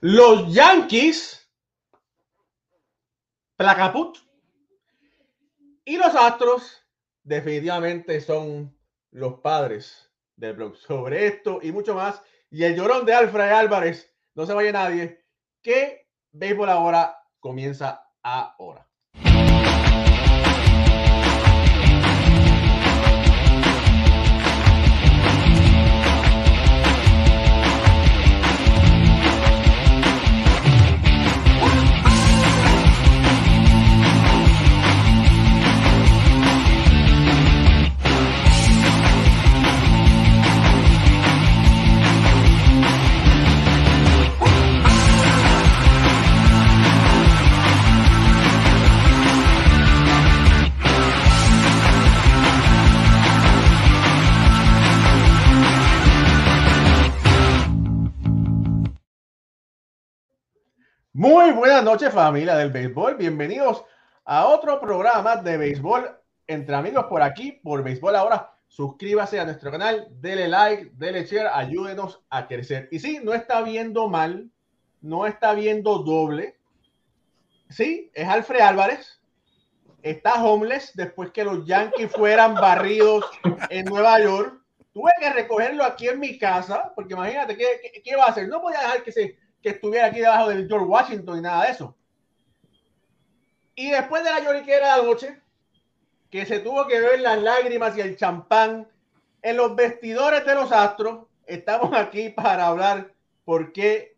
Los Yankees, Placaput y los Astros definitivamente son los padres del blog. Sobre esto y mucho más, y el llorón de Alfred Álvarez, no se vaya nadie, que Béisbol ahora comienza ahora. Muy buenas noches familia del béisbol, bienvenidos a otro programa de béisbol entre amigos por aquí, por béisbol ahora. Suscríbase a nuestro canal, dele like, dele share, ayúdenos a crecer. Y sí, no está viendo mal, no está viendo doble. Sí, es Alfred Álvarez, está homeless después que los Yankees fueran barridos en Nueva York. Tuve que recogerlo aquí en mi casa, porque imagínate, ¿qué, qué, va a hacer? No podía dejar que se que estuviera aquí debajo del George Washington y nada de eso. Y después de la lloriquera de la noche, que se tuvo que ver las lágrimas y el champán en los vestidores de los astros, estamos aquí para hablar por qué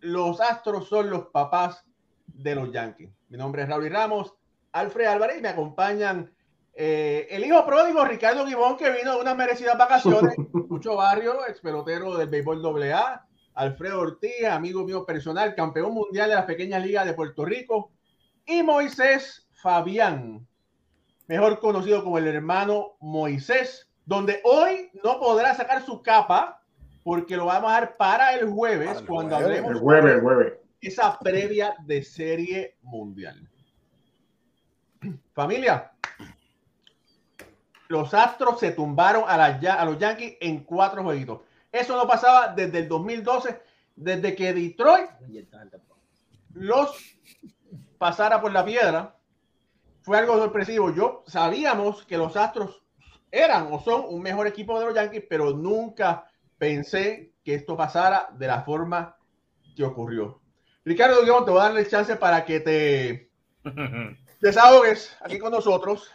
los astros son los papás de los Yankees. Mi nombre es Raúl Ramos, Alfred Álvarez y me acompañan eh, el hijo pródigo Ricardo Guimón, que vino de unas merecidas vacaciones, mucho barrio, ex pelotero del béisbol AA, Alfredo Ortiz, amigo mío personal, campeón mundial de las pequeñas ligas de Puerto Rico, y Moisés Fabián, mejor conocido como el hermano Moisés, donde hoy no podrá sacar su capa porque lo vamos a dar para el jueves para el cuando jueves, hablemos el jueves, el jueves. esa previa de serie mundial. Familia, los Astros se tumbaron a, la, a los Yankees en cuatro jueguitos. Eso no pasaba desde el 2012, desde que Detroit los pasara por la piedra. Fue algo sorpresivo. Yo sabíamos que los Astros eran o son un mejor equipo de los Yankees, pero nunca pensé que esto pasara de la forma que ocurrió. Ricardo, te voy a darle el chance para que te desahogues aquí con nosotros.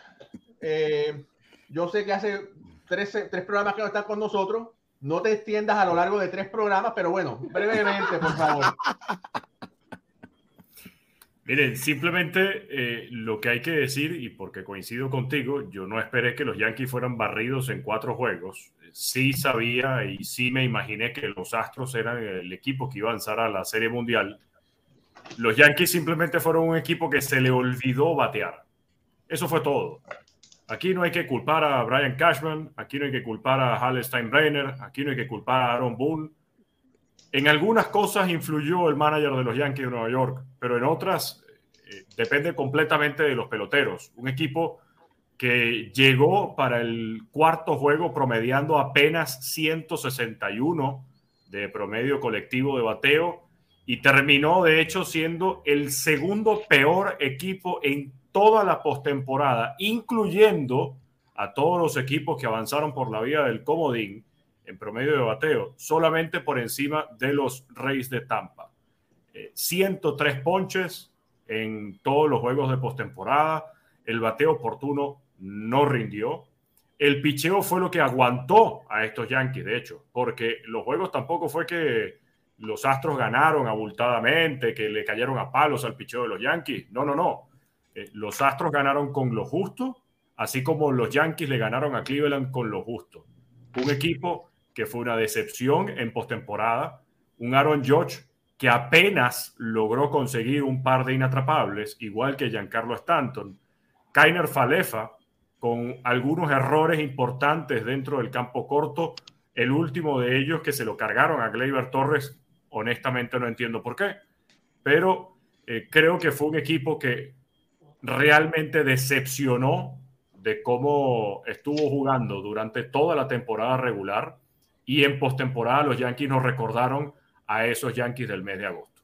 Eh, yo sé que hace tres, tres programas que no están con nosotros. No te extiendas a lo largo de tres programas, pero bueno, brevemente, por favor. Miren, simplemente eh, lo que hay que decir, y porque coincido contigo, yo no esperé que los Yankees fueran barridos en cuatro juegos. Sí sabía y sí me imaginé que los Astros eran el equipo que iba a avanzar a la Serie Mundial. Los Yankees simplemente fueron un equipo que se le olvidó batear. Eso fue todo. Aquí no hay que culpar a Brian Cashman, aquí no hay que culpar a Hal Steinbrenner, aquí no hay que culpar a Aaron Boone. En algunas cosas influyó el manager de los Yankees de Nueva York, pero en otras eh, depende completamente de los peloteros. Un equipo que llegó para el cuarto juego promediando apenas 161 de promedio colectivo de bateo y terminó de hecho siendo el segundo peor equipo en toda la postemporada, incluyendo a todos los equipos que avanzaron por la vía del comodín en promedio de bateo, solamente por encima de los Reyes de Tampa. Eh, 103 ponches en todos los juegos de postemporada. El bateo oportuno no rindió. El picheo fue lo que aguantó a estos Yankees, de hecho, porque los juegos tampoco fue que los Astros ganaron abultadamente, que le cayeron a palos al picheo de los Yankees. No, no, no. Eh, los Astros ganaron con lo justo, así como los Yankees le ganaron a Cleveland con lo justo. Un equipo que fue una decepción en postemporada, un Aaron Judge que apenas logró conseguir un par de inatrapables, igual que Giancarlo Stanton, Kainer Falefa con algunos errores importantes dentro del campo corto, el último de ellos que se lo cargaron a Gleyber Torres, honestamente no entiendo por qué, pero eh, creo que fue un equipo que realmente decepcionó de cómo estuvo jugando durante toda la temporada regular y en postemporada los Yankees nos recordaron a esos Yankees del mes de agosto.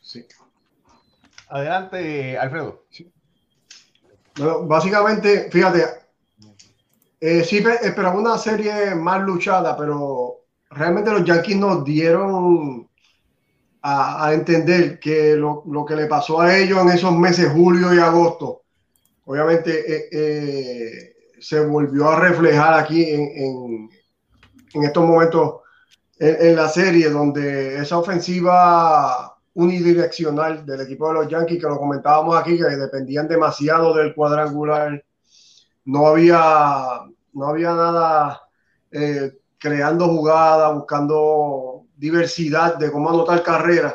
Sí. Adelante, Alfredo. básicamente, fíjate, eh, sí esperaba una serie más luchada, pero realmente los Yankees nos dieron a, entender que lo, que le pasó a ellos en esos meses, julio y agosto, obviamente eh, eh, se volvió a reflejar aquí en, en, estos momentos en, la serie, donde esa ofensiva unidireccional del equipo de los Yankees, que lo comentábamos aquí, que dependían demasiado del cuadrangular, no había, no había nada eh, creando jugadas, buscando diversidad de cómo anotar carreras.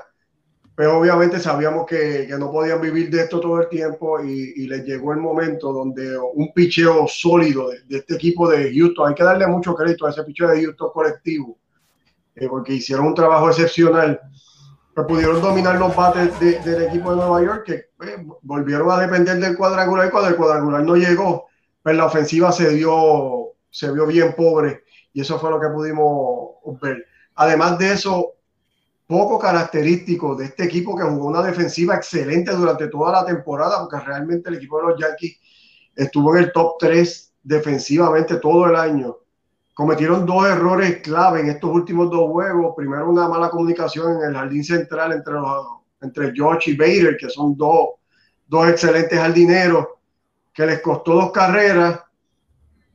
Pero obviamente sabíamos que, no podían vivir de esto todo el tiempo y, les llegó el momento donde un picheo sólido de, este equipo de Houston, hay que darle mucho crédito a ese picheo de Houston colectivo, eh, porque hicieron un trabajo excepcional, pero pudieron dominar los bates del equipo de Nueva York, que eh, volvieron a depender del cuadrangular y cuando el cuadrangular no llegó, pues la ofensiva se, dio, se vio bien pobre y eso fue lo que pudimos ver. Además de eso, poco característico de este equipo que jugó una defensiva excelente durante toda la temporada, porque realmente el equipo de los Yankees estuvo en el top 3 defensivamente todo el año. Cometieron dos errores clave en estos últimos dos juegos. Primero, una mala comunicación en el jardín central entre, los, entre George y Bader, que son dos, dos excelentes jardineros, que les costó dos carreras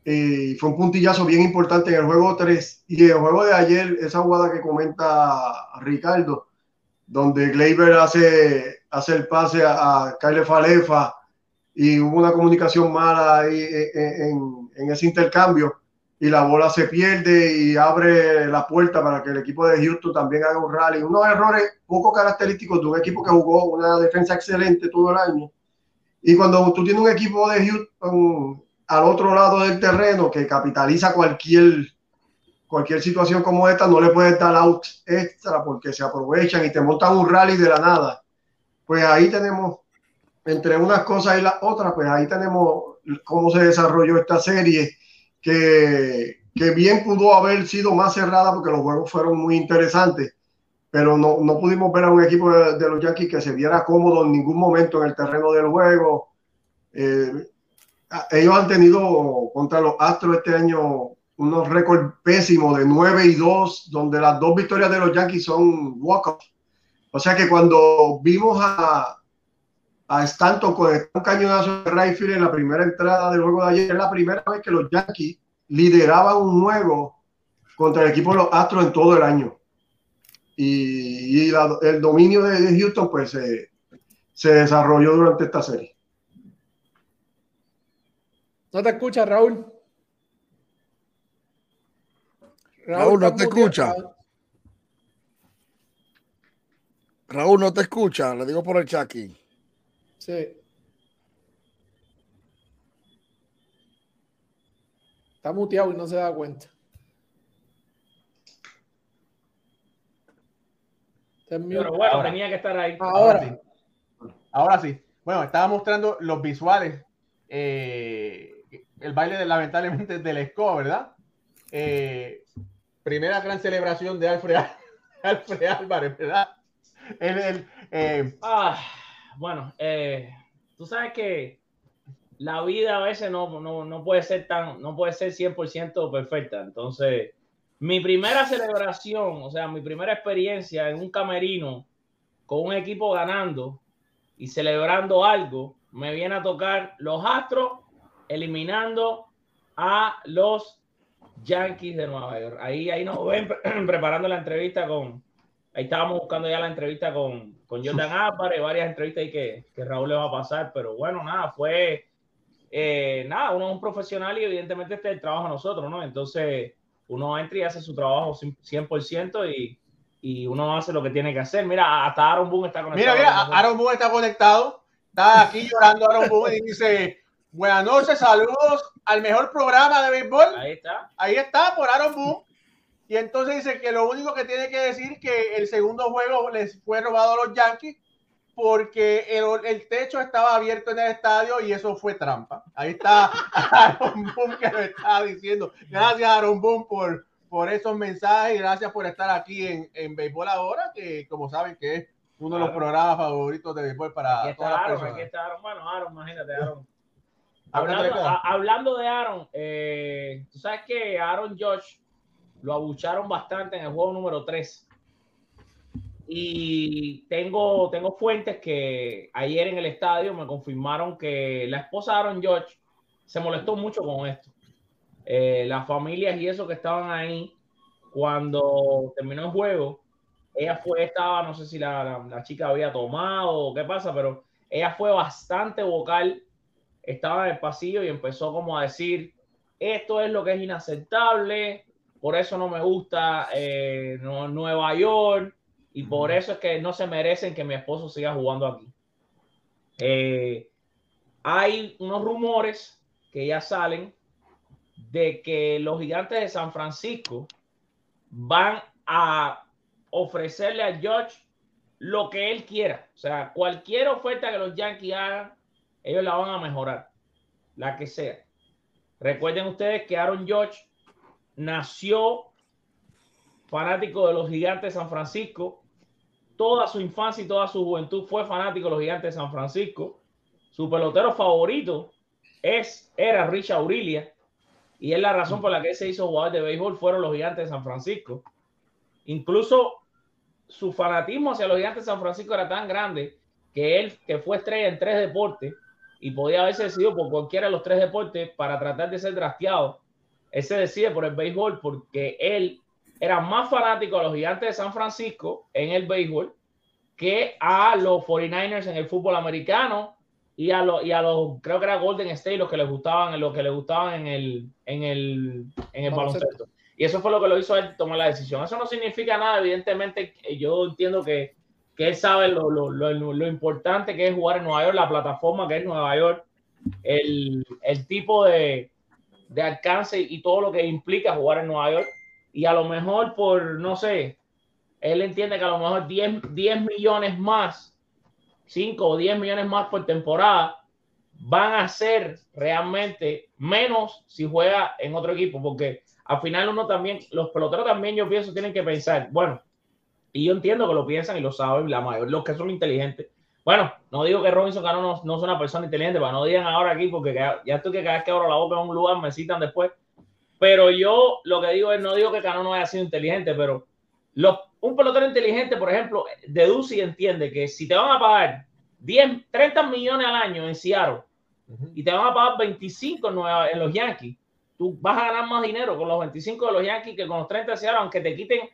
y fue un puntillazo bien importante en el juego 3 y en el juego de ayer, esa jugada que comenta Ricardo, donde Gleyber hace, hace el pase a, Kyle Falefa y hubo una comunicación mala ahí en, en, ese intercambio y la bola se pierde y abre la puerta para que el equipo de Houston también haga un rally. Unos errores poco característicos de un equipo que jugó una defensa excelente todo el año. Y cuando tú tienes un equipo de Houston al otro lado del terreno que capitaliza cualquier, cualquier situación como esta, no le puedes dar out extra porque se aprovechan y te montan un rally de la nada. Pues ahí tenemos, entre unas cosas y las otras, pues ahí tenemos cómo se desarrolló esta serie, que, que bien pudo haber sido más cerrada porque los juegos fueron muy interesantes, pero no, no pudimos ver a un equipo de, los Yankees que se viera cómodo en ningún momento en el terreno del juego. Eh, ellos han tenido contra los Astros este año unos récords pésimos de 9 y 2, donde las dos victorias de los Yankees son walk O sea que cuando vimos a, a Stanton con un cañonazo de Rayfield en la primera entrada del juego de ayer, es la primera vez que los Yankees lideraban un juego contra el equipo de los Astros en todo el año. Y, el dominio de, Houston pues se desarrolló durante esta serie. No te escucha, Raúl. Raúl, no te escucha. Raúl no te escucha, le digo por el chat aquí. Sí. Está muteado y no se da cuenta. Pero bueno, tenía que estar ahí. Ahora. Ahora sí. Ahora sí. Bueno, estaba mostrando los visuales eh, el baile de, lamentablemente del SCO, ¿verdad? Eh, primera gran celebración de Alfred, Alfred Álvarez, ¿verdad? El, eh, ah, bueno, eh, tú sabes que la vida a veces no, no, no, puede ser tan, no puede ser 100% perfecta. Entonces, mi primera celebración, o sea, mi primera experiencia en un camerino con un equipo ganando y celebrando algo, me viene a tocar los Astros eliminando a los Yankees de Nueva York. Ahí, ahí nos ven preparando la entrevista con, ahí estábamos buscando ya la entrevista con, con Jordan Álvarez, varias entrevistas ahí que, que, Raúl le va a pasar, pero bueno, nada, fue, eh, nada, uno es un profesional y evidentemente este es el trabajo de nosotros, ¿no? Entonces, uno entra y hace su trabajo 100% y, y uno hace lo que tiene que hacer. Mira, hasta Aaron Boone está conectado. Mira, mira, Aaron Boone está conectado, está aquí llorando Aaron Boone y dice Buenas noches, saludos al mejor programa de béisbol. Ahí está. Ahí está, por Aaron Boone. Y entonces dice que lo único que tiene que decir que el segundo juego les fue robado a los Yankees porque el, el, techo estaba abierto en el estadio y eso fue trampa. Ahí está Aaron Boom que lo estaba diciendo. Gracias Aaron Boom por, por esos mensajes y gracias por estar aquí en, en Béisbol Ahora, que como saben que es uno de los programas favoritos de béisbol para aquí todas las Aaron, personas. Aquí está Aaron. Bueno, Aaron, imagínate, Aaron. Hablando, a, hablando, de Aaron, eh, tú sabes que Aaron Josh lo abucharon bastante en el juego número 3. Y tengo, tengo fuentes que ayer en el estadio me confirmaron que la esposa de Aaron George se molestó mucho con esto. Eh, las familias y eso que estaban ahí cuando terminó el juego, ella fue, estaba, no sé si la, la, la chica había tomado o qué pasa, pero ella fue bastante vocal, estaba en el pasillo y empezó como a decir, esto es lo que es inaceptable, por eso no me gusta eh, no, Nueva York, y por eso es que no se merecen que mi esposo siga jugando aquí. Eh, hay unos rumores que ya salen de que los gigantes de San Francisco van a ofrecerle a George lo que él quiera. O sea, cualquier oferta que los Yankees hagan, ellos la van a mejorar, la que sea. Recuerden ustedes que Aaron George nació fanático de los gigantes de San Francisco toda su infancia y toda su juventud fue fanático de los gigantes de San Francisco. Su pelotero favorito es, era Richard Aurilia y es la razón por la que se hizo jugador de béisbol fueron los gigantes de San Francisco. Incluso su fanatismo hacia los gigantes de San Francisco era tan grande que él, que fue estrella en tres deportes y podía haberse decidido por cualquiera de los tres deportes para tratar de ser drafteado, él se decide por el béisbol porque él era más fanático a los gigantes de San Francisco en el béisbol que a los 49ers en el fútbol americano y a, los, y a los, creo que era Golden State los que les gustaban, los que les gustaban en el, en el, en el baloncesto. Y eso fue lo que lo hizo él tomar la decisión. Eso no significa nada, evidentemente, yo entiendo que, que él sabe lo, lo, lo, importante que es jugar en Nueva York, la plataforma que es Nueva York, el, el tipo de, de alcance y todo lo que implica jugar en Nueva York. Y a lo mejor por, no sé, él entiende que a lo mejor 10, 10 millones más, 5 o 10 millones más por temporada, van a ser realmente menos si juega en otro equipo, porque al final uno también, los peloteros también yo pienso tienen que pensar, bueno, y yo entiendo que lo piensan y lo saben la mayoría, los que son inteligentes. Bueno, no digo que Robinson Cano no, no es una persona inteligente, pero no digan ahora aquí, porque ya, ya estoy que cada vez que abro la boca en un lugar me citan después. Pero yo lo que digo es, no digo que Cano no haya sido inteligente, pero los, un pelotero inteligente, por ejemplo, deduce y entiende que si te van a pagar 10, 30 millones al año en Seattle uh -huh. y te van a pagar 25 en, Nueva, en, los Yankees, tú vas a ganar más dinero con los 25 de los Yankees que con los 30 de Seattle, aunque te quiten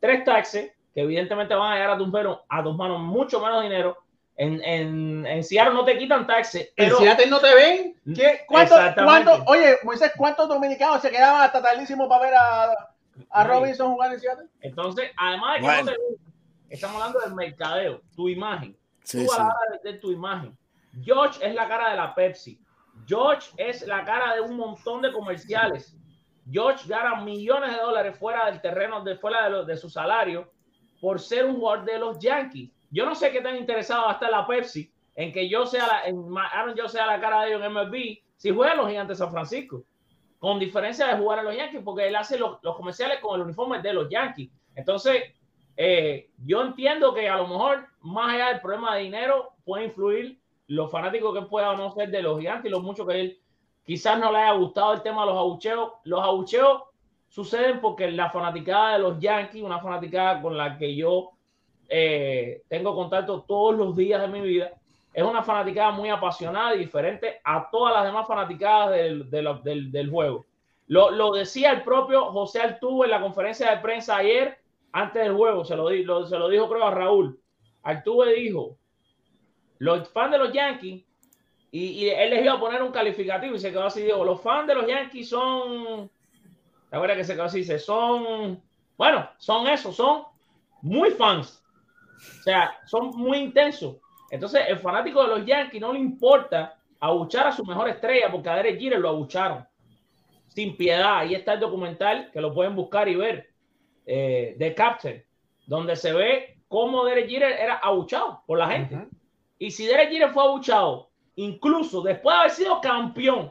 tres taxes, que evidentemente van a llegar a tus manos, a tus manos mucho menos dinero. En, en, en Seattle no te quitan taxes. Pero... ¿En Seattle no te ven? ¿Qué? ¿Cuánto, ¿cuánto, oye, Moisés, ¿cuántos dominicanos se quedaban hasta tardísimo para ver a, a Robinson jugar en Seattle? Entonces, además de que bueno. no te estamos hablando del mercadeo, tu imagen. Sí, tú a la hora de vender tu imagen. George es la cara de la Pepsi. George es la cara de un montón de comerciales. George gana millones de dólares fuera del terreno, de, fuera de, lo, de su salario, por ser un jugador de los Yankees. Yo no sé qué tan interesado va a estar la Pepsi en que yo sea la, en yo sea la cara de ellos en MLB si juega en los Gigantes de San Francisco. Con diferencia de jugar en los Yankees, porque él hace los, comerciales con el uniforme de los Yankees. Entonces, eh, yo entiendo que a lo mejor, más allá del problema de dinero, puede influir los fanáticos que pueda no ser de los Gigantes y lo mucho que él quizás no le haya gustado el tema de los abucheos. Los abucheos suceden porque la fanaticada de los Yankees, una fanaticada con la que yo eh, tengo contacto todos los días de mi vida, es una fanaticada muy apasionada y diferente a todas las demás fanaticadas del, del, del, juego. Lo, lo, decía el propio José Altuve en la conferencia de prensa ayer, antes del juego, se lo, lo, se lo dijo creo a Raúl. Altuve dijo, los fans de los Yankees, y, y, él les iba a poner un calificativo y se quedó así, digo, los fans de los Yankees son, la verdad que se así, dice, son, bueno, son eso, son muy fans. O sea, son muy intensos. Entonces, el fanático de los Yankees no le importa abuchar a su mejor estrella porque a Derek Jeter lo abucharon. Sin piedad. Ahí está el documental que lo pueden buscar y ver. Eh, de Captain, donde se ve cómo Derek Jeter era abuchado por la gente. Uh -huh. Y si Derek Jeter fue abuchado, incluso después de haber sido campeón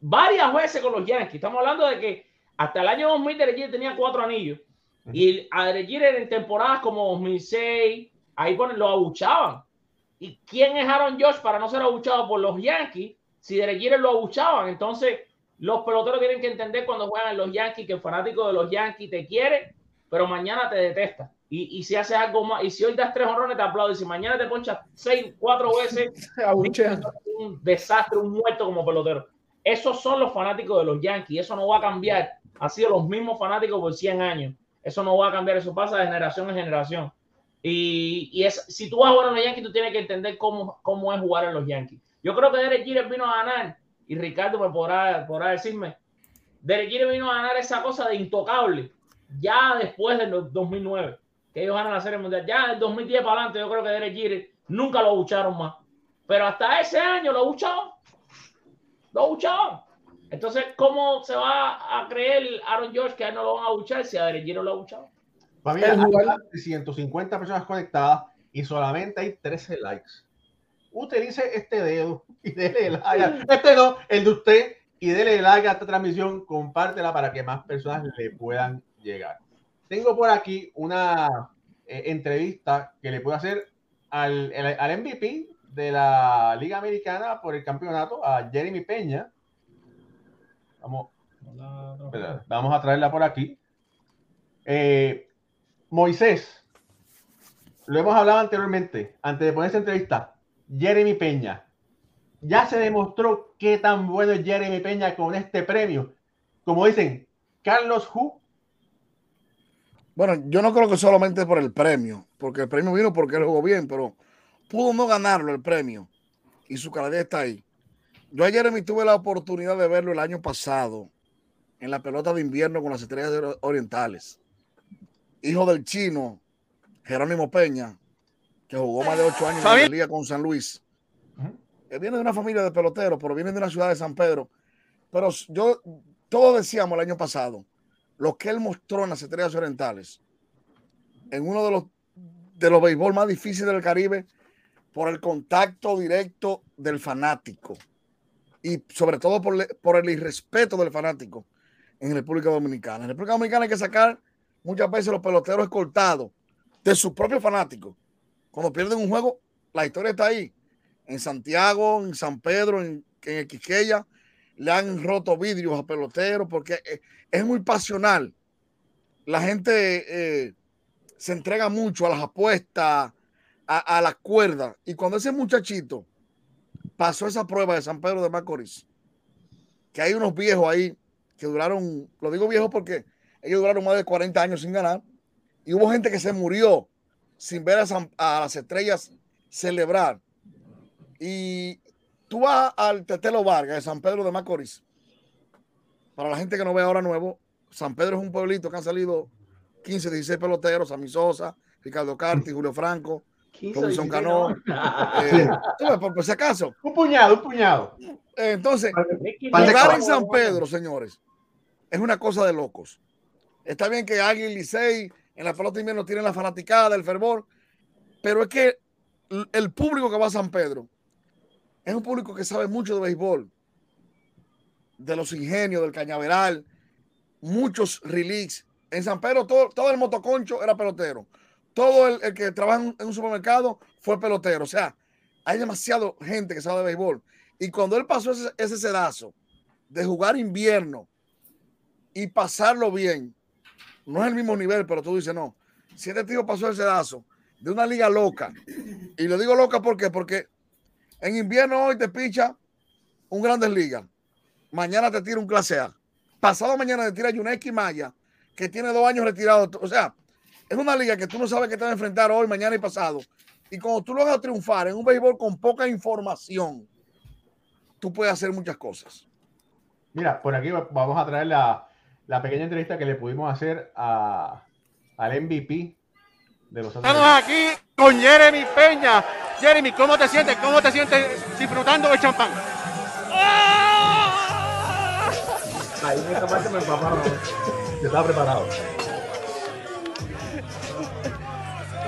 varias veces con los Yankees, estamos hablando de que hasta el año 2000 Derek Jeter tenía cuatro anillos. Y a Derek Jeter en temporadas como 2006, ahí ponen, lo abuchaban. ¿Y quién es Aaron Josh para no ser abuchado por los Yankees? Si Derek Jeter lo abuchaban, entonces los peloteros tienen que entender cuando juegan los Yankees que el fanático de los Yankees te quiere, pero mañana te detesta. Y, y si haces algo más, y si hoy das tres honrones, te aplaudo. Y si mañana te ponchas seis, cuatro veces, un desastre, un muerto como pelotero. Esos son los fanáticos de los Yankees. Eso no va a cambiar. Han sido los mismos fanáticos por 100 años. Eso no va a cambiar. Eso pasa de generación en generación. Y, si tú vas a jugar en los Yankees, tú tienes que entender cómo, es jugar en los Yankees. Yo creo que Derek Jeter vino a ganar, y Ricardo me podrá, decirme, Derek Jeter vino a ganar esa cosa de intocable ya después del 2009, que ellos ganan la Serie Mundial. Ya del 2010 para adelante, yo creo que Derek Jeter nunca lo bucharon más. Pero hasta ese año lo buchaban. Lo buchaban. Entonces, ¿cómo se va a creer Aaron George que a él no lo van a buchar si a Derek Jeter lo ha buchado? Familia, El hay jugador- más de 150 personas conectadas y solamente hay 13 likes. Utilice este dedo y dele like. Este no, el de usted, y dele like a esta transmisión. Compártela para que más personas le puedan llegar. Tengo por aquí una eh, entrevista que le puedo hacer al, el- al MVP de la Liga Americana por el campeonato, a Jeremy Peña. Vamos, Vamos a traerla por aquí. Eh, Moisés, lo hemos hablado anteriormente, antes de poner esta entrevista. Jeremy Peña. Ya se demostró qué tan bueno es Jeremy Peña con este premio. Como dicen, Carlos Hu. Bueno, yo no creo que solamente por el premio, porque el premio vino porque él jugó bien, pero pudo no ganarlo el premio y su calidad está ahí. Yo a Jeremy tuve la oportunidad de verlo el año pasado en la pelota de invierno con las estrellas Ori- orientales. Hijo del chino Jerónimo Peña, que jugó más de ocho años en la liga con San Luis. Él viene de una familia de peloteros, pero viene de una ciudad de San Pedro. Pero yo, todos decíamos el año pasado, lo que él mostró en las estrellas orientales, en uno de los de los béisbol más difíciles del Caribe, por el contacto directo del fanático y sobre todo por, por el irrespeto del fanático en República Dominicana. En República Dominicana hay que sacar muchas veces los peloteros escoltados de sus propios fanáticos. Cuando pierden un juego, la historia está ahí. En Santiago, en San Pedro, en, en Quiqueya, le han roto vidrios a peloteros porque eh, es muy pasional. La gente eh, se entrega mucho a las apuestas, a, a las cuerdas. Y cuando ese muchachito pasó esa prueba de San Pedro de Macorís, que hay unos viejos ahí que duraron, lo digo viejos porque ellos duraron más de 40 años sin ganar, y hubo gente que se murió sin ver a, a las estrellas celebrar. Y tú vas al Tetelo Vargas de San Pedro de Macorís. Para la gente que no ve ahora nuevo, San Pedro es un pueblito que han salido 15, 16 peloteros, Sammy Sosa, Ricardo Carti, Julio Franco, 15, Robinson 16, Cano. no. eh, por, por si acaso. Un puñado, un puñado. Eh, entonces, jugar en. San Pedro, señores, es una cosa de locos. Está bien que Águila y Licey en la pelota de invierno tienen la fanaticada, el fervor, pero es que el público que va a San Pedro es un público que sabe mucho de béisbol, de los ingenios, del cañaveral, muchos release. En San Pedro todo, todo el motoconcho era pelotero. Todo el, que trabaja en, un supermercado fue pelotero. O sea, hay demasiado gente que sabe de béisbol. Y cuando él pasó ese, ese sedazo de jugar invierno y pasarlo bien, no es el mismo nivel, pero tú dices, no, si este tío pasó el sedazo de una liga loca, y lo digo loca porque en invierno hoy te picha un Grandes Ligas, mañana te tira un clase A, pasado mañana te tira Yuneski Maya, que tiene dos años retirado, o sea, es una liga que tú no sabes que te va a enfrentar hoy, mañana y pasado, y cuando tú lo hagas triunfar en un béisbol con poca información, tú puedes hacer muchas cosas. Mira, por aquí vamos a traer la, la pequeña entrevista que le pudimos hacer a, al MVP de los. Estamos aquí con Jeremy Peña. Jeremy, ¿cómo te sientes? ¿Cómo te sientes disfrutando del champán? Ahí me me empaparon. Yo estaba preparado.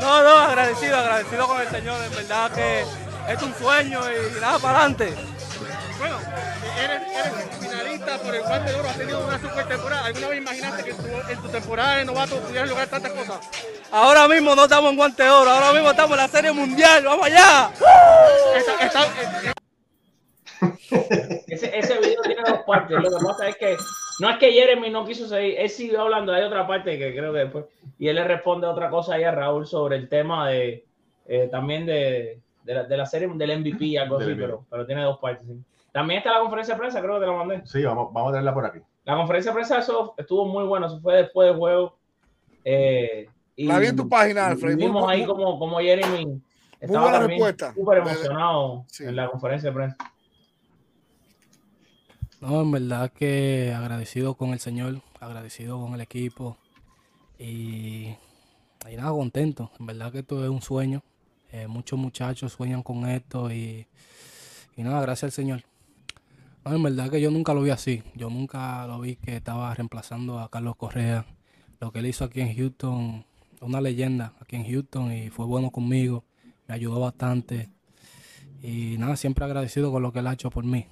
No, no, agradecido, agradecido con el Señor. En verdad que es un sueño y nada, para adelante. Bueno, eres, eres finalista por el guante de oro, has tenido una super temporada. ¿Alguna vez imaginaste que en tu, en tu temporada de novato pudieras lograr tantas cosas? Ahora mismo no estamos en guante de oro, ahora mismo estamos en la serie mundial. ¡Vamos allá! Esta- esta- Ese, ese video tiene dos partes. Lo que pasa es que no es que Jeremy no quiso seguir, él siguió hablando. Hay otra parte que creo que después. Y él le responde otra cosa ahí a Raúl sobre el tema de eh, también de, de, la, de la serie del MVP y algo Del así, MVP. pero, pero tiene dos partes. sí. También está la conferencia de prensa, creo que te la mandé. Sí, vamos, vamos a tenerla por aquí. La conferencia de prensa eso estuvo muy bueno, eso fue después del juego. Eh, y La vi en tu página, Alfred. Vimos ahí como, como Jeremy estaba también súper emocionado Sí. en la conferencia de prensa. No, en verdad que agradecido con el Señor, agradecido con el equipo y, y nada, contento. En verdad que esto es un sueño. Eh, muchos muchachos sueñan con esto y, y nada, gracias al Señor. No, en verdad que yo nunca lo vi así. Yo nunca lo vi que estaba reemplazando a Carlos Correa. Lo que él hizo aquí en Houston, una leyenda aquí en Houston y fue bueno conmigo. Me ayudó bastante. Y nada, siempre agradecido con lo que él ha hecho por mí.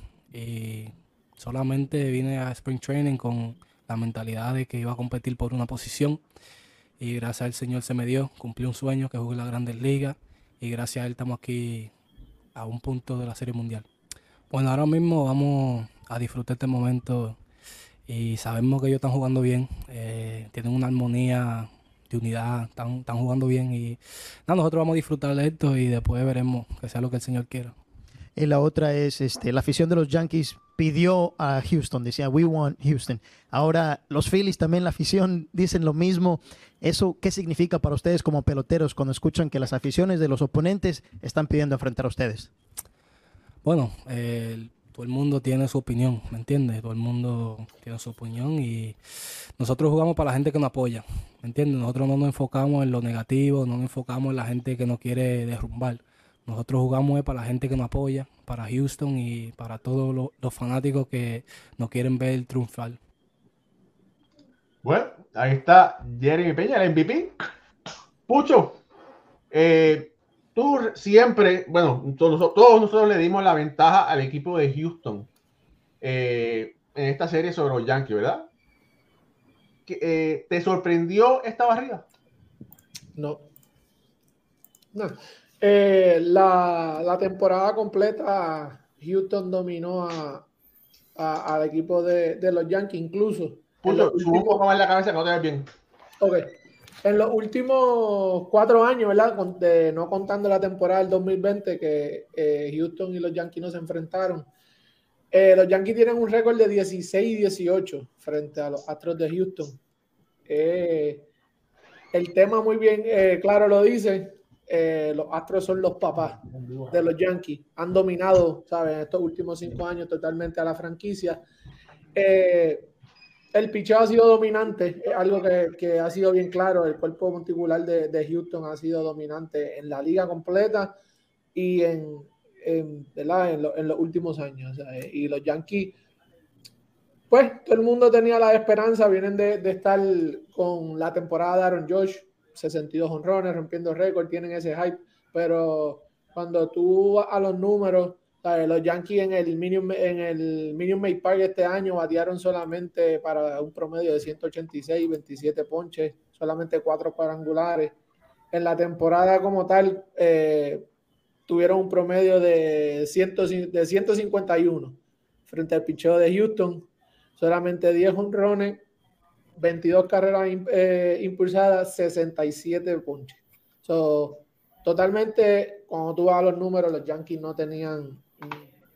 Solamente vine a Spring Training con la mentalidad de que iba a competir por una posición. Y gracias al Señor se me dio. Cumplí un sueño que jugué en las grandes ligas. Y gracias a él estamos aquí a un punto de la Serie Mundial. Bueno, ahora mismo vamos a disfrutar este momento. Y sabemos que ellos están jugando bien. eh, tienen una armonía de unidad. Están, están jugando bien. Y nada, nosotros vamos a disfrutar de esto y después veremos que sea lo que el Señor quiera. Y la otra es, este, la afición de los Yankees pidió a Houston, decía, we want Houston. Ahora los Phillies también, la afición, dicen lo mismo. ¿Eso qué significa para ustedes como peloteros cuando escuchan que las aficiones de los oponentes están pidiendo enfrentar a ustedes? Bueno, eh, todo el mundo tiene su opinión, ¿me entiendes? Todo el mundo tiene su opinión y nosotros jugamos para la gente que nos apoya, ¿me entiendes? Nosotros no nos enfocamos en lo negativo, no nos enfocamos en la gente que nos quiere derrumbar. Nosotros jugamos para la gente que nos apoya, para Houston y para todos los, los fanáticos que nos quieren ver triunfar. Bueno, ahí está Jeremy Peña, el MVP. Pucho, eh, tú siempre, bueno, todos, todos nosotros le dimos la ventaja al equipo de Houston eh, en esta serie sobre los Yankees, ¿verdad? ¿Qué, eh, ¿Te sorprendió esta barrida? No. No. Eh, la, la temporada completa, Houston dominó a, a- al equipo de, de los Yankees, incluso. en sube un últimos- más la cabeza que no te ves bien. Ok. En los últimos cuatro años, ¿verdad? Con- de- no contando la temporada del 2020 que eh, Houston y los Yankees no se enfrentaron. eh, los Yankees tienen un récord de 16 y 18 frente a los Astros de Houston. Eh, el tema muy bien eh, claro lo dice. Eh, los Astros son los papás de los Yankees. Han dominado, ¿sabes? Estos últimos cinco años totalmente a la franquicia. Eh, el picheo ha sido dominante, es algo que, que ha sido bien claro. El cuerpo monticular de, de Houston ha sido dominante en la liga completa y en, en, ¿verdad? en, lo- en los últimos años. eh, y los Yankees, pues todo el mundo tenía la esperanza, vienen de, de estar con la temporada de Aaron Josh, 62 honrones, rompiendo récord, tienen ese hype, pero cuando tú vas a los números, ¿sabes? los Yankees en el Minute, en el Minute Maid Park este año batearon solamente para un promedio de 186, 27 ponches, solamente cuatro cuadrangulares. En la temporada como tal, eh, tuvieron un promedio de, 100 de 151 frente al picheo de Houston, solamente 10 honrones, 22 carreras eh, impulsadas, 67 ponches. So, totalmente, cuando tú vas a los números, los Yankees no tenían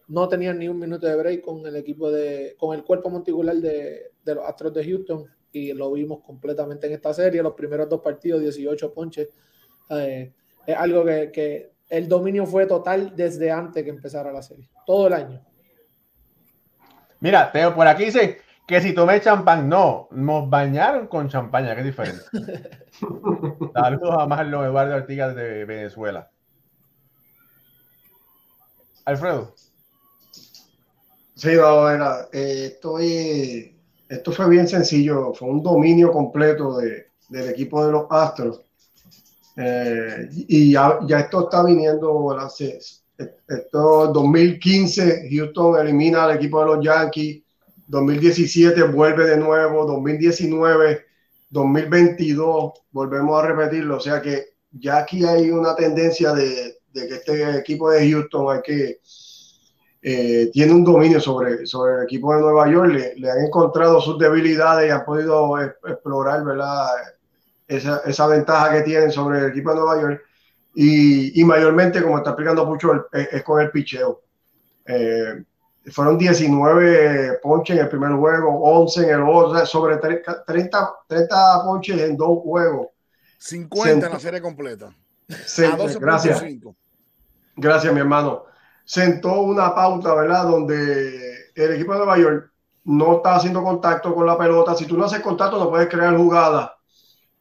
no tenían ni un minuto de break con el equipo de, con el cuerpo monticular de, los Astros de Houston y lo vimos completamente en esta serie, los primeros dos partidos, 18 ponches. Eh, es algo que, que el dominio fue total desde antes que empezara la serie, todo el año. Mira, Teo por aquí dice que si tomé champán, no, nos bañaron con champaña, que es diferente. Saludos a Marlon Eduardo Artigas de Venezuela. Alfredo. Sí, no, era, eh, esto, es- esto fue bien sencillo, fue un dominio completo de- del equipo de los Astros. Eh, y ya, ya, esto está viniendo, esto 2015, Houston elimina al equipo de los Yankees, 2017 vuelve de nuevo, 2019, 2022, volvemos a repetirlo, o sea que ya aquí hay una tendencia de, que este equipo de Houston hay que eh, tiene un dominio sobre, sobre el equipo de Nueva York, le, han encontrado sus debilidades y han podido explorar. Esa, esa, ventaja que tienen sobre el equipo de Nueva York y, mayormente, como está explicando mucho, es, es con el picheo. Eh, fueron 19 ponches en el primer juego, 11 en el otro, sobre 30, 30 ponches en dos juegos. 50 en la serie completa. Gracias. Gracias, mi hermano sentó una pauta, ¿verdad? Donde el equipo de Nueva York no está haciendo contacto con la pelota. Si tú no haces contacto, no puedes crear jugadas.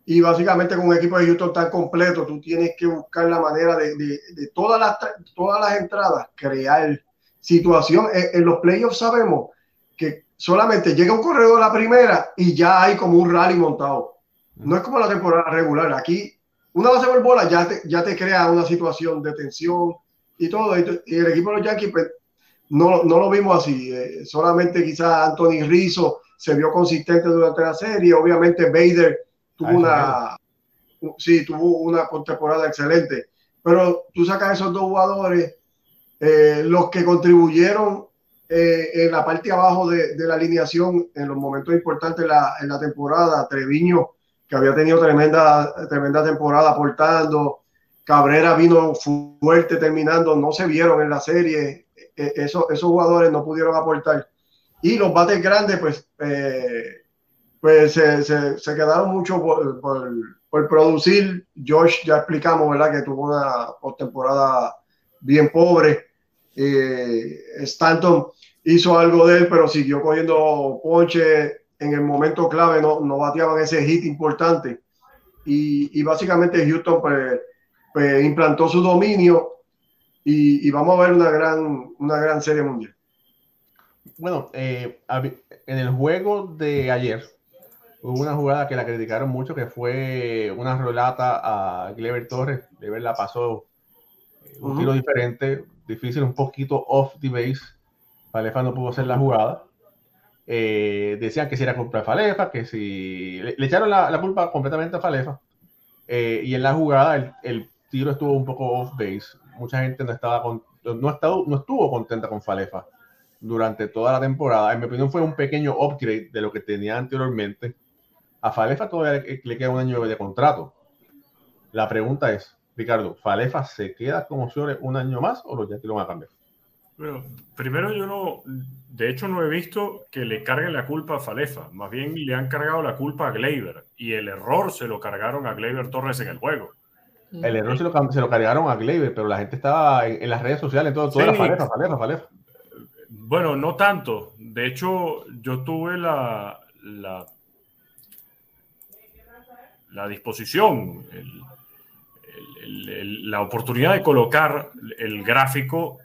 Y básicamente con un equipo de Houston tan completo, tú tienes que buscar la manera de, de, de todas, las, todas las entradas, crear situación. En, en, los playoffs sabemos que solamente llega un corredor a la primera y ya hay como un rally montado. No es como la temporada regular. Aquí, una base por bola ya te, ya te crea una situación de tensión, y todo. Y el equipo de los Yankees, pues, no, no lo vimos así. Eh, solamente quizás Anthony Rizzo se vio consistente durante la serie. Obviamente Bader tuvo una, sí, tuvo una temporada excelente. Pero tú sacas esos dos jugadores, eh, los que contribuyeron eh, en la parte abajo de, de, la alineación en los momentos importantes la, en la temporada. Treviño, que había tenido tremenda, tremenda temporada aportando. Cabrera vino fuerte terminando, no se vieron en la serie, e, esos, esos jugadores no pudieron aportar. Y los bates grandes, pues, eh, pues se, se, quedaron mucho por, por, por, producir. Josh, ya explicamos, ¿verdad? Que tuvo una postemporada bien pobre. Eh, Stanton hizo algo de él, pero siguió cogiendo ponche en el momento clave, no, no bateaban ese hit importante. Y, y básicamente Houston, pues, pues, implantó su dominio y, y, vamos a ver una gran, una gran serie mundial. Bueno, eh, en el juego de ayer hubo una jugada que la criticaron mucho, que fue una rolata a Gleber Torres. Gleber la pasó eh, un uh -huh. tiro diferente, difícil, un poquito off the base. Falefa no pudo hacer la jugada. Eh, decían que si era culpa de Falefa, que si le, le echaron la, la, culpa completamente a Falefa. Eh, y en la jugada el, el, tiro estuvo un poco off base. Mucha gente no estaba con, no, estado, no estuvo contenta con Falefa durante toda la temporada. En mi opinión fue un pequeño upgrade de lo que tenía anteriormente. A Falefa todavía le, le queda un año de contrato. La pregunta es, Ricardo, ¿Falefa se queda como Ciore un año más o los Yankees lo van a cambiar? Bueno, primero yo no, de hecho no he visto que le carguen la culpa a Falefa, más bien le han cargado la culpa a Gleyber y el error se lo cargaron a Gleyber Torres en el juego. El error se lo, se lo cargaron a Gleyber, pero la gente estaba en, en las redes sociales, todo, todo sí. era Falefa, Falefa, Falefa. Bueno, no tanto. De hecho, yo tuve la, la, la disposición, el, el, la oportunidad de colocar el gráfico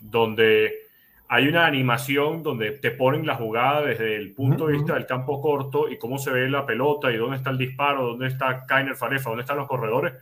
donde hay una animación donde te ponen la jugada desde el punto uh -huh. de vista del campo corto y cómo se ve la pelota y dónde está el disparo, dónde está Kainer Falefa, dónde están los corredores.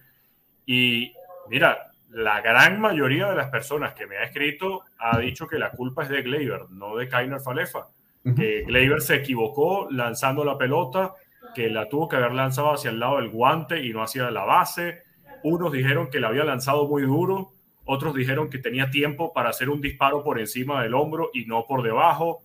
Y mira, la gran mayoría de las personas que me ha escrito ha dicho que la culpa es de Gleyber, no de Kainer Falefa. Uh -huh. Que Gleyber se equivocó lanzando la pelota, que la tuvo que haber lanzado hacia el lado del guante y no hacia la base. Unos dijeron que la había lanzado muy duro, otros dijeron que tenía tiempo para hacer un disparo por encima del hombro y no por debajo.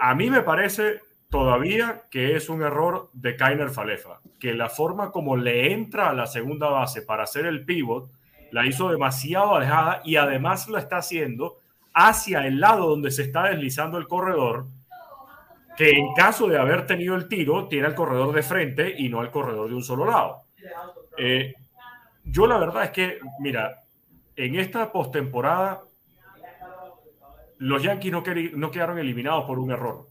A mí me parece todavía que es un error de Kainer Falefa, que la forma como le entra a la segunda base para hacer el pivot la hizo demasiado alejada y además lo está haciendo hacia el lado donde se está deslizando el corredor, que en caso de haber tenido el tiro, tiene el corredor de frente y no el corredor de un solo lado. Eh, yo la verdad es que, mira, en esta postemporada, los Yankees no, no, quedaron eliminados por un error.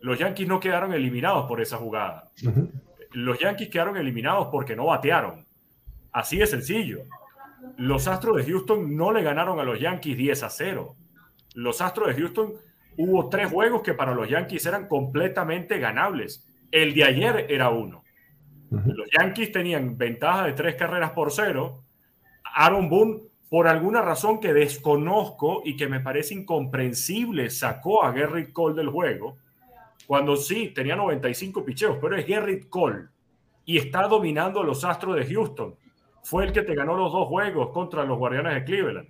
Los Yankees no quedaron eliminados por esa jugada. Uh -huh. Los Yankees quedaron eliminados porque no batearon. Así de sencillo. Los Astros de Houston no le ganaron a los Yankees 10 a 0. Los Astros de Houston hubo tres juegos que para los Yankees eran completamente ganables. El de ayer era uno. Los Yankees tenían ventaja de tres carreras por cero. Aaron Boone, por alguna razón que desconozco y que me parece incomprensible, sacó a Gerrit Cole del juego. Cuando sí, tenía 95 picheos, pero es Gerrit Cole y está dominando a los Astros de Houston. Fue el que te ganó los dos juegos contra los Guardianes de Cleveland.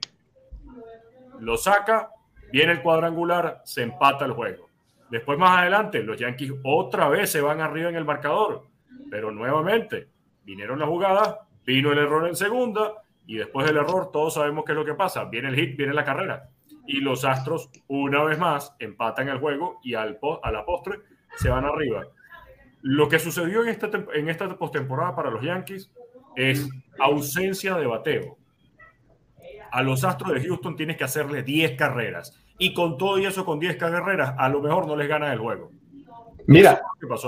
Lo saca, viene el cuadrangular, se empata el juego. Después, más adelante, los Yankees otra vez se van arriba en el marcador, pero nuevamente vinieron las jugadas, vino el error en segunda y después del error, todos sabemos qué es lo que pasa. Viene el hit, viene la carrera. Y los Astros, una vez más, empatan el juego y al, a la postre se van arriba. Lo que sucedió en esta, en esta postemporada para los Yankees es ausencia de bateo. A los Astros de Houston tienes que hacerle 10 carreras. Y con todo y eso, con 10 carreras, a lo mejor no les gana el juego. Mira,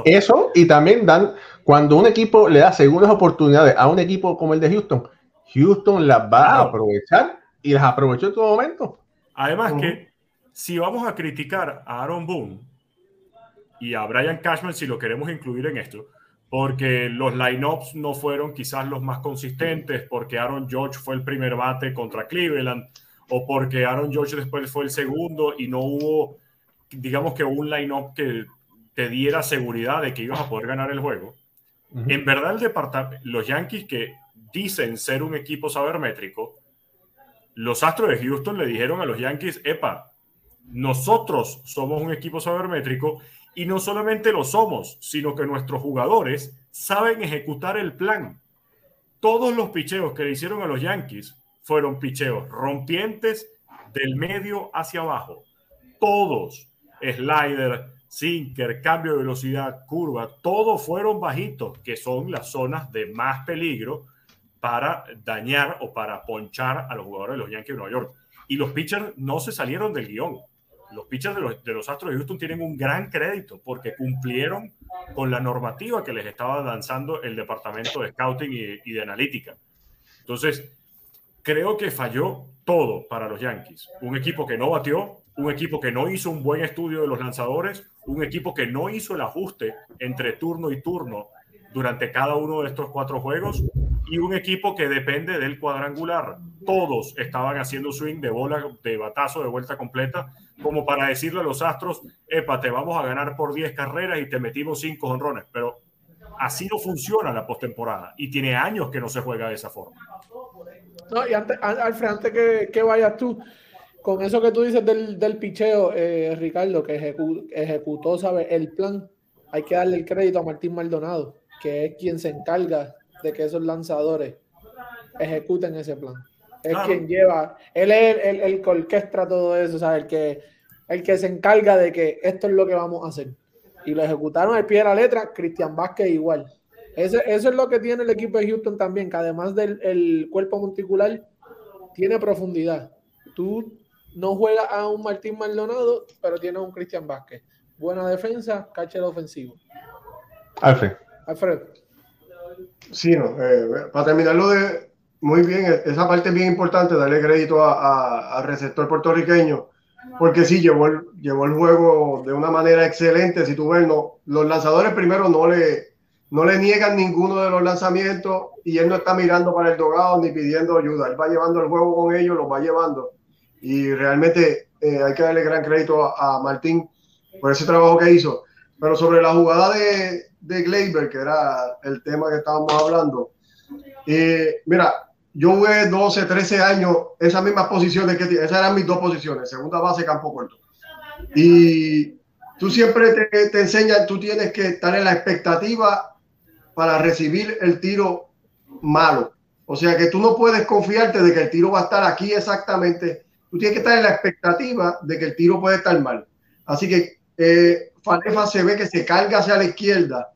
eso y también dan, cuando un equipo le da segundas oportunidades a un equipo como el de Houston, Houston las va a aprovechar y las aprovechó en todo momento. Además que si vamos a criticar a Aaron Boone y a Brian Cashman, si lo queremos incluir en esto, porque los lineups no fueron quizás los más consistentes, porque Aaron George fue el primer bate contra Cleveland, o porque Aaron George después fue el segundo y no hubo, digamos que un lineup que te diera seguridad de que ibas a poder ganar el juego. En verdad, el departamento, los Yankees que dicen ser un equipo sabermétrico, los Astros de Houston le dijeron a los Yankees, epa, nosotros somos un equipo sabermétrico y no solamente lo somos, sino que nuestros jugadores saben ejecutar el plan. Todos los picheos que le hicieron a los Yankees fueron picheos rompientes del medio hacia abajo. Todos, slider, sinker, cambio de velocidad, curva, todos fueron bajitos, que son las zonas de más peligro para dañar o para ponchar a los jugadores de los Yankees de Nueva York. Y los pitchers no se salieron del guion. Los pitchers de los, de los Astros de Houston tienen un gran crédito porque cumplieron con la normativa que les estaba lanzando el departamento de scouting y, y de analítica. Entonces, creo que falló todo para los Yankees. Un equipo que no batió, un equipo que no hizo un buen estudio de los lanzadores, un equipo que no hizo el ajuste entre turno y turno durante cada uno de estos cuatro juegos y un equipo que depende del cuadrangular. Todos estaban haciendo swing de bola, de batazo, de vuelta completa, como para decirle a los Astros, epa, te vamos a ganar por 10 carreras y te metimos 5 honrones. Pero así no funciona la postemporada y tiene años que no se juega de esa forma. No, y antes, Alfred, antes que, que vayas tú, con eso que tú dices del, del picheo, eh, Ricardo, que ejecutó, ¿sabe? El plan, hay que darle el crédito a Martín Maldonado que es quien se encarga de que esos lanzadores ejecuten ese plan. Es quien lleva, él es el, el, que orquestra todo eso, o el que, el que se encarga de que esto es lo que vamos a hacer. Y lo ejecutaron al pie de la letra, Cristian Vázquez igual. eso es lo que tiene el equipo de Houston también, que además del cuerpo monticular, tiene profundidad. Tú no juegas a un Martín Maldonado, pero tienes un Cristian Vázquez. Buena defensa, catcher ofensivo. Alfred. Alfred. Sí, no, eh, para terminarlo de muy bien, e-, esa parte es bien importante, darle crédito al receptor puertorriqueño, porque sí, llevó el, llevó el juego de una manera excelente. Si tú ves, no, los lanzadores primero no le, no le niegan ninguno de los lanzamientos y él no está mirando para el dogado ni pidiendo ayuda. Él va llevando el juego con ellos, los va llevando. Y realmente eh, hay que darle gran crédito a, Martín por ese trabajo que hizo. Pero sobre la jugada de, de Gleyber, que era el tema que estábamos hablando. Eh, mira, yo jugué 12, 13 años, esas mismas posiciones que esas eran mis dos posiciones, segunda base, campo corto. Y tú siempre te, te enseñas, tú tienes que estar en la expectativa para recibir el tiro malo. O sea que tú no puedes confiarte de que el tiro va a estar aquí exactamente. Tú tienes que estar en la expectativa de que el tiro puede estar mal. Así que eh, Falefa se ve que se carga hacia la izquierda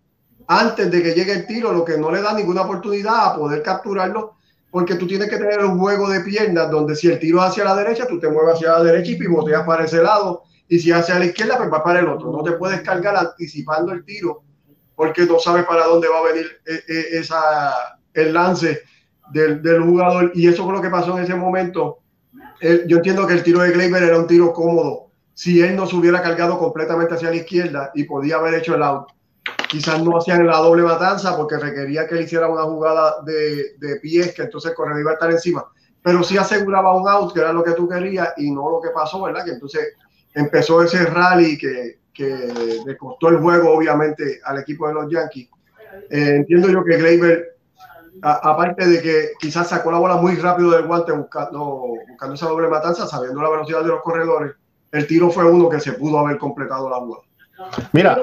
antes de que llegue el tiro, lo que no le da ninguna oportunidad a poder capturarlo, porque tú tienes que tener un juego de piernas donde si el tiro es hacia la derecha, tú te mueves hacia la derecha y pivoteas para ese lado, y si hacia la izquierda, pues va para el otro. No te puedes cargar anticipando el tiro, porque no sabes para dónde va a venir eh, eh, esa, el lance del, del jugador, y eso fue lo que pasó en ese momento. Yo entiendo que el tiro de Gleyber era un tiro cómodo si él no se hubiera cargado completamente hacia la izquierda y podía haber hecho el out. quizás no hacían la doble matanza porque requería que él hiciera una jugada de, de pies que entonces el corredor iba a estar encima. Pero sí aseguraba un out, que era lo que tú querías, y no lo que pasó, ¿verdad? Que entonces empezó ese rally que, que le costó el juego, obviamente, al equipo de los Yankees. Eh, entiendo yo que Gleyber, aparte de que quizás sacó la bola muy rápido del guante buscando, buscando esa doble matanza, sabiendo la velocidad de los corredores, el tiro fue uno que se pudo haber completado la jugada. Mira,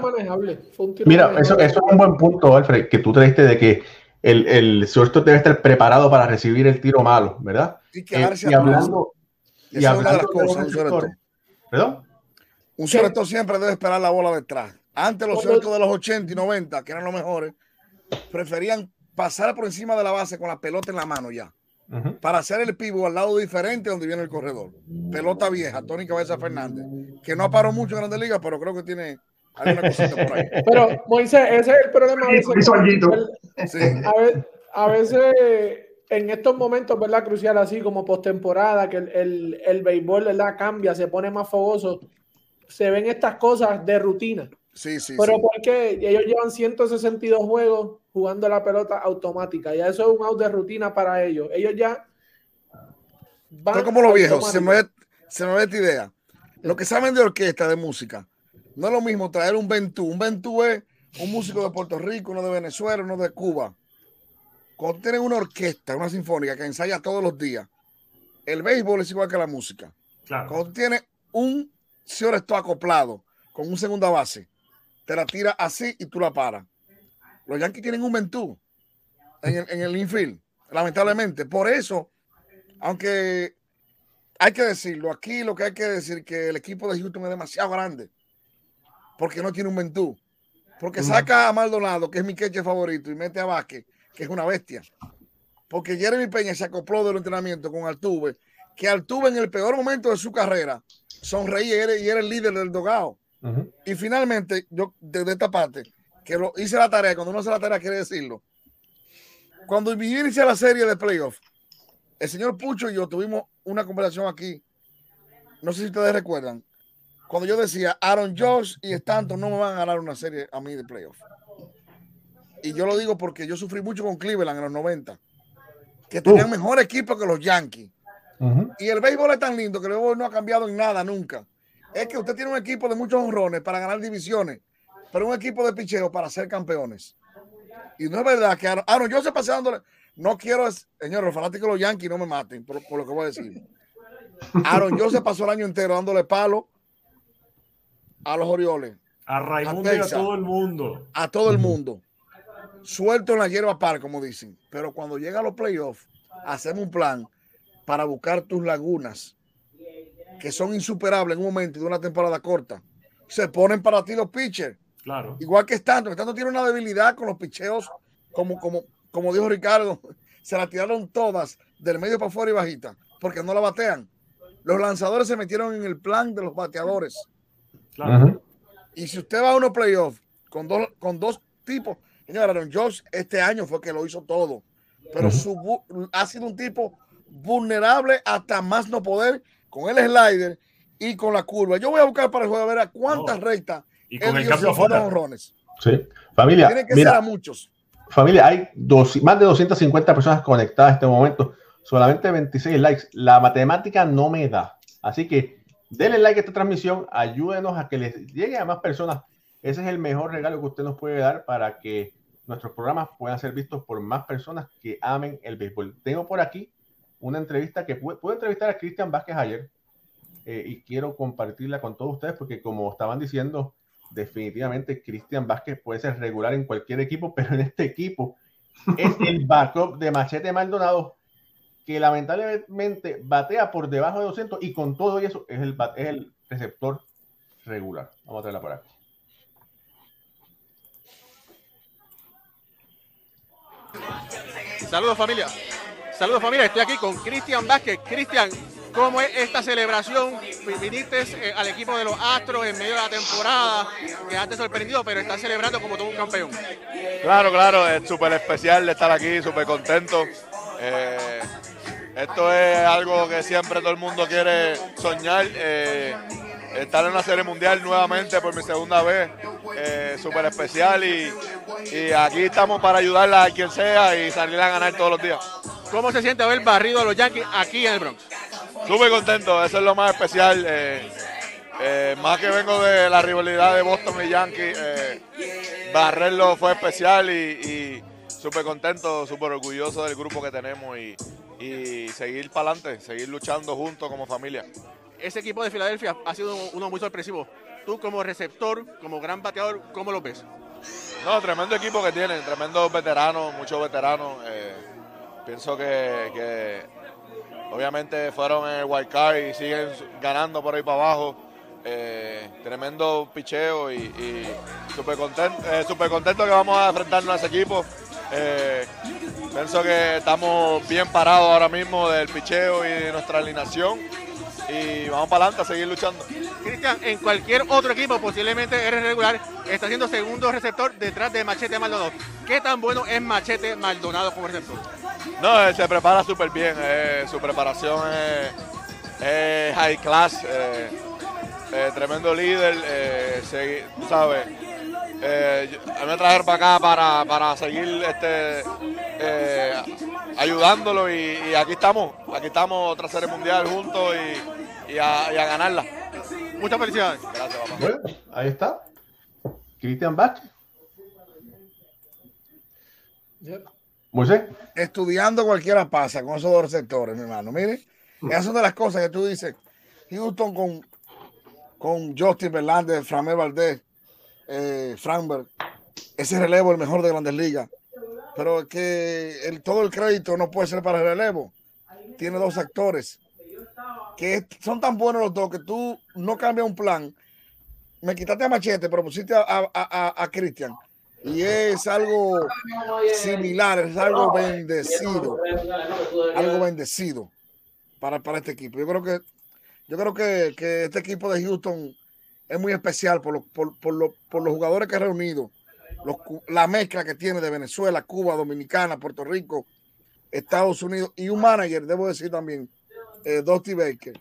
Mira, eso, eso es un buen punto, Alfred, que tú te diste de que el, el debe estar preparado para recibir el tiro malo, ¿verdad? Y Eh, y hablando, y es de hablando de los cosas, un. ¿Perdón? Un shortstop siempre debe esperar la bola detrás. Antes los shortstops de los 80 y 90, que eran los mejores, preferían pasar por encima de la base con la pelota en la mano ya. Ujú. Para hacer el pivo al lado diferente donde viene el corredor. Pelota vieja, Tony Cabeza Fernández, que no paró mucho en Grandes Ligas, pero creo que tiene alguna cosita por ahí. Pero, Moisés, ese es el problema. A veces. Sí. a a veces en estos momentos, ¿verdad? Crucial, así como postemporada, que el, el, el béisbol, ¿verdad? Cambia, se pone más fogoso. Se ven estas cosas de rutina. Sí, sí, Pero sí. porque ellos llevan 162 juegos jugando la pelota automática. Ya eso es un out de rutina para ellos. Ellos ya van Estoy como los viejos, se me, se me ve esta idea. Lo que saben de orquesta, de música, no es lo mismo traer un Ventú. Un Ventú es un músico de Puerto Rico, uno de Venezuela, uno de Cuba. Cuando tienen una orquesta, una sinfónica que ensaya todos los días, el béisbol es igual que la música. Claro. Cuando tú tienes un shortstop acoplado con un segunda base, te la tira así y tú la paras. Los Yankees tienen un Ventú en el, en el infield, lamentablemente. Por eso, aunque hay que decirlo, aquí lo que hay que decir que el equipo de Houston es demasiado grande porque no tiene un Ventú. Porque saca a Maldonado, que es mi queche favorito, y mete a Vázquez, que es una bestia. Porque Jeremy Peña se acopló del entrenamiento con Altuve, que Altuve en el peor momento de su carrera sonreía y era, y era el líder del dogado. Y finalmente, yo desde esta parte, que lo hice la tarea, cuando uno hace la tarea quiere decirlo. Cuando inicia la serie de playoff, el señor Pucho y yo tuvimos una conversación aquí. No sé si ustedes recuerdan. Cuando yo decía, Aaron Josh y Stanton no me van a ganar una serie a mí de playoff. Y yo lo digo porque yo sufrí mucho con Cleveland en los 90, que tenían mejor equipo que los Yankees. Y el béisbol es tan lindo que el béisbol no ha cambiado en nada nunca. Es que usted tiene un equipo de muchos honrones para ganar divisiones, pero un equipo de picheo para ser campeones. Y no es verdad que Aaron, Aaron, yo se pasé dándole. No quiero, señor, los fanáticos de los Yankees no me maten por, por lo que voy a decir. Aaron, yo se pasó el año entero dándole palo a los Orioles, A Raimundo y a todo el mundo. a todo el mundo. Suelto en la hierba par, como dicen. Pero cuando llega a los playoffs, hacemos un plan para buscar tus lagunas, que son insuperables en un momento de una temporada corta. Se ponen para ti los pitchers. Claro. Igual que Stanton. Stanton tiene una debilidad con los picheos, como, como, como dijo Ricardo, se la tiraron todas del medio para afuera y bajita, porque no la batean. Los lanzadores se metieron en el plan de los bateadores. Claro. Y si usted va a unos playoffs con dos, con dos tipos, señor Aaron Josh este año fue que lo hizo todo, pero Ujú. su, bu- ha sido un tipo vulnerable hasta más no poder con el slider y con la curva. Yo voy a buscar para el juego a ver a cuántas No. rectas Y con el cambio honrones. Sí. Familia, Tiene que ser a muchos. familia, hay dos, más de 250 personas conectadas en este momento, solamente 26 likes. La matemática no me da. Así que denle like a esta transmisión, ayúdenos a que les llegue a más personas. Ese es el mejor regalo que usted nos puede dar para que nuestros programas puedan ser vistos por más personas que amen el béisbol. Tengo por aquí una entrevista que pude, entrevistar a Cristian Vázquez ayer eh, y quiero compartirla con todos ustedes porque como estaban diciendo, definitivamente Cristian Vázquez puede ser regular en cualquier equipo, pero en este equipo es el backup de Machete Maldonado que lamentablemente batea por debajo de 200 y con todo eso es el, es el receptor regular. Vamos a traerla por aquí. Saludos familia. Saludos familia. Estoy aquí con Cristian Vázquez. Cristian, ¿cómo es esta celebración? Viniste eh, al equipo de los Astros en medio de la temporada. Quedaste sorprendido, pero estás celebrando como todo un campeón. Claro, claro, es súper especial estar aquí, súper contento. Eh, esto es algo que siempre todo el mundo quiere soñar. eh, estar en la Serie Mundial nuevamente por mi segunda vez, súper especial y aquí estamos para ayudarla a quien sea y salir a ganar todos los días. ¿Cómo se siente haber barrido a los Yankees aquí en el Bronx? Súper contento, eso es lo más especial. eh, eh, más que vengo de la rivalidad de Boston y Yankees, eh, barrerlo fue especial y, y súper contento, súper orgulloso del grupo que tenemos y, y seguir para adelante, seguir luchando juntos como familia. Ese equipo de Filadelfia ha sido uno muy sorpresivo. Tú como receptor, como gran bateador, ¿cómo lo ves? No, tremendo equipo que tienen, tremendos veteranos, muchos veteranos. eh, pienso que, que obviamente fueron en el wild card y siguen ganando por ahí para abajo. Eh, tremendo picheo y, súper contento, súper contento que vamos a enfrentarnos a ese equipo. Eh, pienso que estamos bien parados ahora mismo del picheo y de nuestra alineación y vamos para adelante a seguir luchando. Cristian, en cualquier otro equipo, posiblemente eres regular, está siendo segundo receptor detrás de Machete Maldonado. ¿Qué tan bueno es Machete Maldonado como receptor? No, él se prepara súper bien, eh, su preparación es, high class, eh, eh, tremendo líder, eh, tú sabes. Eh, me trajeron para acá para, para seguir este, eh, ayudándolo y, y aquí estamos, aquí estamos otra serie mundial juntos y, y a, y a ganarla. Muchas felicidades. Gracias, papá. Bueno, ahí está. Cristian Vázquez. Moisés. Estudiando cualquiera pasa con esos dos sectores, mi hermano. Mire, esas son de las cosas que tú dices. Houston con, con Justin Verlander, Framel Valdez, eh, Framberg, ese relevo el mejor de Grandes Ligas. Pero es que el, todo el crédito no puede ser para el relevo. Tiene dos actores que son tan buenos los dos que tú no cambias un plan. Me quitaste a Machete, pero pusiste a, a, a, Christian. Y es algo similar, es algo bendecido. Algo bendecido para, para este equipo. Yo creo que, yo creo que, que este equipo de Houston es muy especial por, los- por, por, los- por los jugadores que ha reunido, los la mezcla que tiene de Venezuela, Cuba, Dominicana, Puerto Rico, Estados Unidos y un manager, debo decir también, eh, Dusty Baker,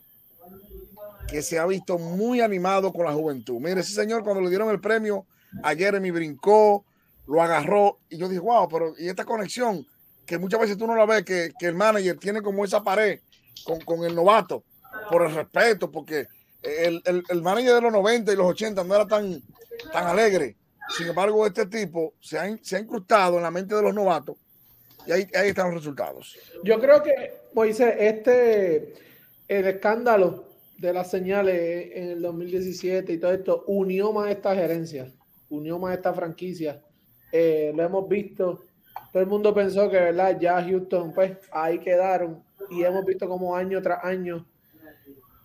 que se ha visto muy animado con la juventud. Mire, ese señor cuando le dieron el premio a Jeremy brincó, lo agarró y yo dije, wow, pero y esta conexión que muchas veces tú no la ves, que, que el manager tiene como esa pared con, con el novato, por el respeto, porque el, el, el manager de los 90 y los 80 no era tan, tan alegre. Sin embargo, este tipo se ha, se ha incrustado en la mente de los novatos y ahí, ahí están los resultados. Yo creo que, Moisés, este, el escándalo de las señales en el 2017 y todo esto unió más esta gerencia, unió más esta franquicia. Eh, lo hemos visto. Todo el mundo pensó que, ¿verdad? Ya Houston, pues ahí quedaron. Y hemos visto como año tras año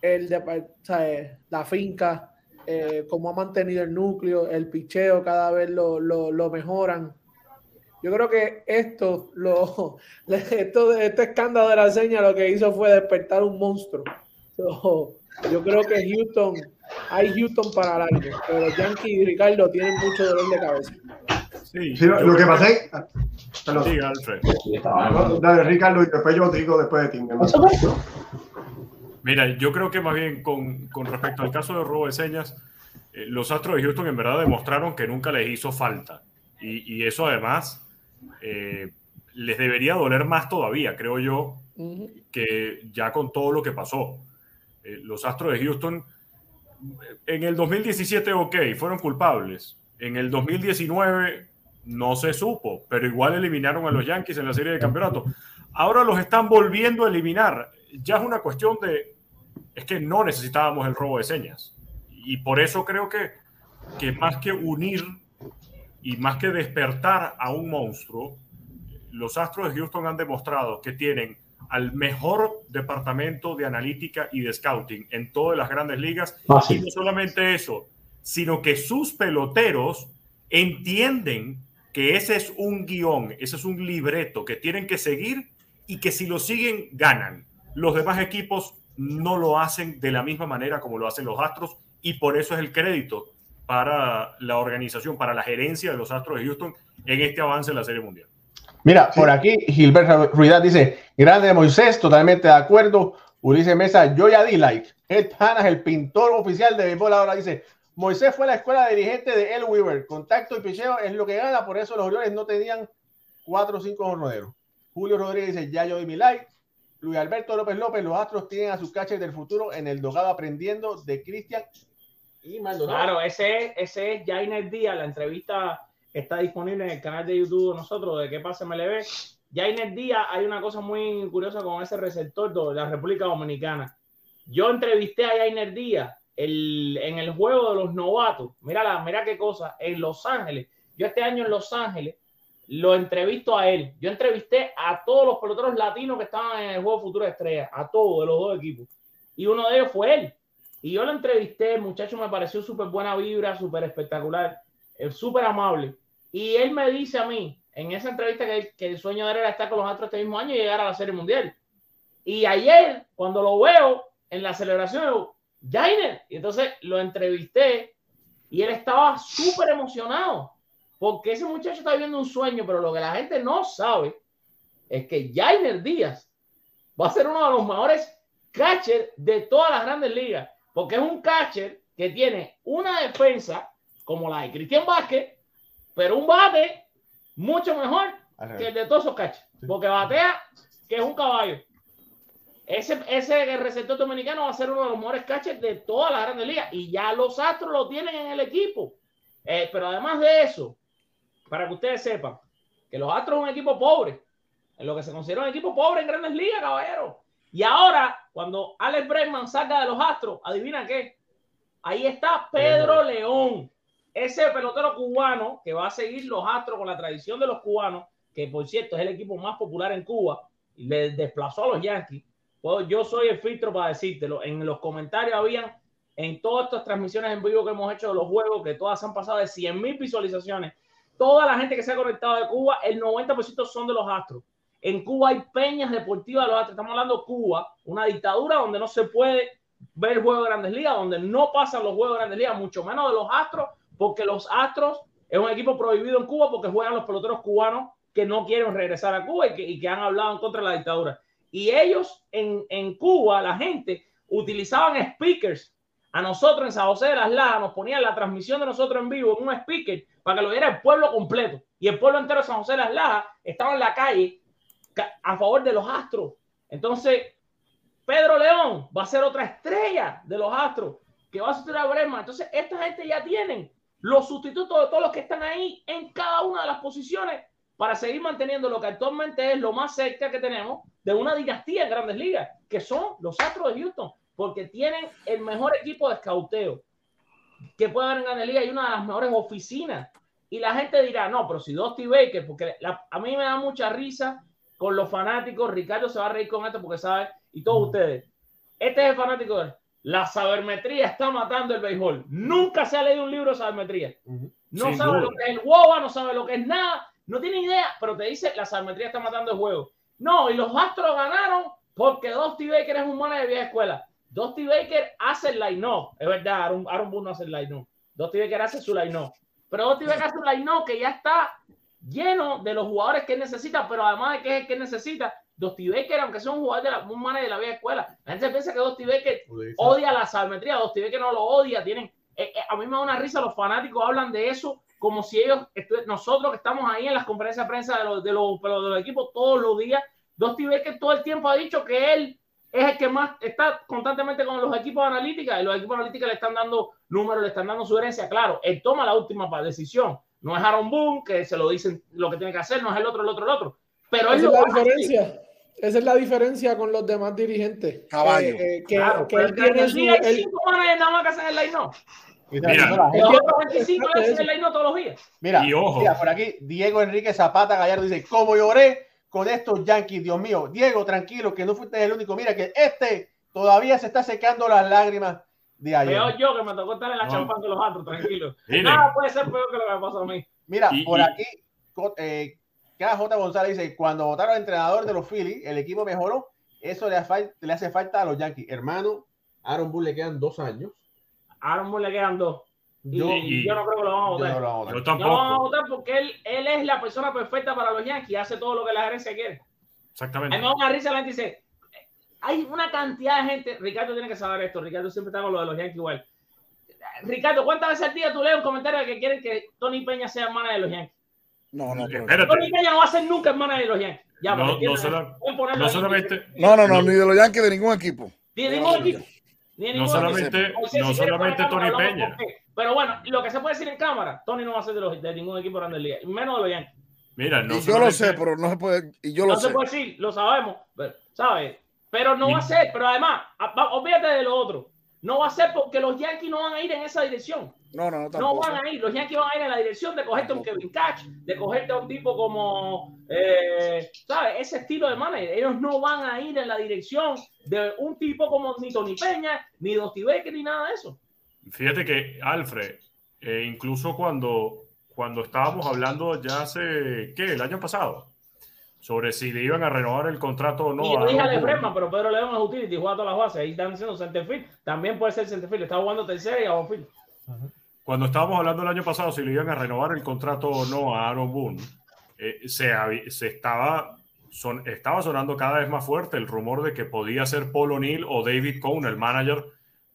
el de, eh, la finca, eh, cómo ha mantenido el núcleo, el picheo, cada vez lo, lo mejoran. Yo creo que esto, lo, esto, este escándalo de la seña lo que hizo fue despertar un monstruo. So, yo creo que Houston, hay Houston para largo, pero los Yankees y Ricardo tienen mucho dolor de cabeza. Sí, Sí, lo, que pasa es. Perdón. Sí, Alfred. Dale, Ricardo, y después yo digo después de ti. Mira, yo creo que más bien con, con respecto al caso de robo de señas, eh, los Astros de Houston en verdad demostraron que nunca les hizo falta. Y, y eso además eh, les debería doler más todavía, creo yo, que ya con todo lo que pasó. Eh, los Astros de Houston en el 2017, ok, fueron culpables. En el 2019 no se supo, pero igual eliminaron a los Yankees en la serie de campeonato. Ahora los están volviendo a eliminar. Ya es una cuestión de, es que no necesitábamos el robo de señas. Y por eso creo que, que más que unir y más que despertar a un monstruo, los Astros de Houston han demostrado que tienen al mejor departamento de analítica y de scouting en todas las grandes ligas. Y no solamente eso, sino que sus peloteros entienden que ese es un guion, ese es un libreto que tienen que seguir y que si lo siguen, ganan. Los demás equipos no lo hacen de la misma manera como lo hacen los Astros y por eso es el crédito para la organización, para la gerencia de los Astros de Houston en este avance en la Serie Mundial. Mira, por aquí Gilbert Ruidad dice, grande Moisés, totalmente de acuerdo. Ulises Mesa, yo ya di like. Ed Panas, el pintor oficial de béisbol, ahora dice: Moisés fue a la escuela dirigente de El Weaver. Contacto y picheo es lo que gana, por eso los Orioles no tenían cuatro o cinco jornaderos. Julio Rodríguez dice: Ya yo di mi like. Luis Alberto López López, los Astros tienen a sus catchers del futuro en el dogado aprendiendo de Cristian Claro, ese es, ese es Jainer Díaz, la entrevista está disponible en el canal de YouTube de nosotros, de qué pasa MLB. Jainer Díaz, hay una cosa muy curiosa con ese receptor de la República Dominicana. Yo entrevisté a Jainer Díaz en el juego de los novatos. Mira, la, mira qué cosa, en Los Ángeles. Yo este año en Los Ángeles lo entrevisto a él. Yo entrevisté a todos los peloteros latinos que estaban en el juego Futuro Estrella, a todos de los dos equipos. Y uno de ellos fue él. Y yo lo entrevisté, el muchacho me pareció súper buena vibra, súper espectacular, súper amable. Y él me dice a mí, en esa entrevista, que, que, el sueño de él era estar con los Astros este mismo año y llegar a la Serie Mundial. Y ayer, cuando lo veo en la celebración, digo, Jainer. Y entonces lo entrevisté y él estaba súper emocionado porque ese muchacho está viviendo un sueño, pero lo que la gente no sabe es que Jainer Díaz va a ser uno de los mejores catchers de todas las grandes ligas, porque es un catcher que tiene una defensa como la de Cristian Vázquez, pero un bate mucho mejor que el de todos esos catchers, porque batea que es un caballo. Ese, ese receptor dominicano va a ser uno de los mejores catchers de todas las grandes ligas y ya los Astros lo tienen en el equipo. Eh, pero además de eso, para que ustedes sepan que los Astros es un equipo pobre, en lo que se considera un equipo pobre en grandes ligas, caballero. Y ahora, cuando Alex Bregman salga de los Astros, adivina qué, ahí está Pedro León, ese pelotero cubano que va a seguir los Astros con la tradición de los cubanos, que por cierto es el equipo más popular en Cuba, y le desplazó a los Yankees. Pues yo soy el filtro para decírtelo. En los comentarios habían en todas estas transmisiones en vivo que hemos hecho de los juegos, que todas han pasado de 100 mil visualizaciones toda la gente que se ha conectado de Cuba, el 90% son de los astros. En Cuba hay peñas deportivas de los astros. Estamos hablando de Cuba, una dictadura donde no se puede ver juegos de grandes ligas, donde no pasan los juegos de grandes ligas, mucho menos de los astros, porque los astros es un equipo prohibido en Cuba porque juegan los peloteros cubanos que no quieren regresar a Cuba y que, han hablado en contra de la dictadura. Y ellos en, en Cuba, la gente, utilizaban speakers. A nosotros en San José de las Lajas nos ponían la transmisión de nosotros en vivo en un speaker para que lo viera el pueblo completo. Y el pueblo entero de San José de las Lajas estaba en la calle a favor de los Astros. Entonces, Pedro León va a ser otra estrella de los Astros que va a sustituir a Brema. Entonces, esta gente ya tienen los sustitutos de todos los que están ahí en cada una de las posiciones para seguir manteniendo lo que actualmente es lo más cerca que tenemos de una dinastía en grandes ligas, que son los Astros de Houston, porque tienen el mejor equipo de escauteo que puede haber en grandes ligas y una de las mejores oficinas y la gente dirá, no, pero si Dusty Baker, porque a mí me da mucha risa con los fanáticos, Ricardo se va a reír con esto porque sabe, y todos ustedes, este es el fanático de la sabermetría está matando el béisbol. Nunca se ha leído un libro de sabermetría. No sabe lo que es el WOBA, no sabe lo que es nada, no tiene idea, pero te dice la sabermetría está matando el juego. No, y los Astros ganaron porque Dusty Baker es un manager de vieja escuela. Dusty Baker hace el line-up, es verdad, Aaron, Aaron Boone no hace el line-up. Dusty Baker hace su line-up. Pero Dusty Baker hace un line que ya está lleno de los jugadores que necesita, pero además de que es el que necesita, Dusty Baker, aunque sea un jugador de la, un manager de la vieja escuela, la gente piensa que Dusty Baker odia la salmetría, Dusty Baker no lo odia, tienen, eh, eh, a mí me da una risa, los fanáticos hablan de eso como si ellos, nosotros que estamos ahí en las conferencias de prensa de los, de los, de los equipos todos los días, Dusty Baker todo el tiempo ha dicho que él es el que más está constantemente con los equipos de analítica y los equipos de analítica le están dando números, le están dando sugerencias. Claro, él toma la última decisión. No es Aaron Boone, que se lo dicen lo que tiene que hacer, no es el otro, el otro, el otro. Pero esa es la diferencia. Esa es la diferencia con los demás dirigentes. Caballo. Eh, que, claro, que él tiene su, hay cinco managers nada más que hacen el line-up. Mira, el otro 25 le hacen el line todos los días. Mira, Y ojo. mira, por aquí Diego Enrique Zapata Gallardo dice, ¿cómo lloré con estos Yankees? Dios mío, Diego, tranquilo, que no fuiste el único. Mira que este todavía se está secando las lágrimas de ayer. Peor yo que me tocó estar en la No. champán de los otros, tranquilo. Nada puede ser peor que lo que me pasó a mí. Mira, Y- por y- aquí, eh, KJ González dice, cuando votaron al entrenador de los Phillies, el equipo mejoró, eso le, hace- le hace falta a los Yankees. Hermano, Aaron Bull le quedan dos años. A Aaron Moore le quedan dos. Y, Yo- y yo no creo que lo vamos a Yo votar. no lo voy a votar. Yo No lo vamos a votar porque él, él es la persona perfecta para los Yankees, hace todo lo que la gerencia quiere. A Exactamente. mí me da una risa, la gente dice, hay una cantidad de gente. Ricardo tiene que saber esto. Ricardo siempre está con lo de los Yankees igual. Ricardo, ¿cuántas veces al día tú lees un comentario que quieren que Tony Peña sea hermana de los Yankees? No, no, pero... Espérate. Tony Peña no va a ser nunca hermana de los Yankees. Ya, No, no no solamente, No, no, no, ni de los Yankees de ningún equipo. Ni de ningún equipo. Ni de no ningún solamente, no si solamente Tony cámara, Peña. Pero bueno, lo que se puede decir en cámara, Tony no va a ser de, los, de ningún equipo grande liga, menos de los Yankees. Mira, no y yo lo sé, pero no se puede. Y yo no lo se sé. puede decir, lo sabemos, pero, ¿sabes? Pero no va a ser, pero además, olvídate de lo otro. No va a ser porque los Yankees no van a ir en esa dirección. No, no, no, No van a ir. Los Yankees van a ir en la dirección de cogerte a un Kevin Catch, de cogerte a un tipo como, eh, ¿sabes? Ese estilo de manager. Ellos no van a ir en la dirección de un tipo como ni Tony Peña, ni Dusty Baker, ni nada de eso. Fíjate que, Alfred, eh, incluso cuando, cuando estábamos hablando ya hace, ¿qué? El año pasado, sobre si le iban a renovar el contrato o no. y yo dije Boone. Lefrema, pero Pedro León es utility, juega todas las bases. Ahí están haciendo centerfield. También puede ser centerfield. Está jugando tercera y a outfield. Cuando estábamos hablando el año pasado si le iban a renovar el contrato o no a Aaron Boone, eh, se, se estaba, son, estaba sonando cada vez más fuerte el rumor de que podía ser Paul O'Neill o David Cohn el manager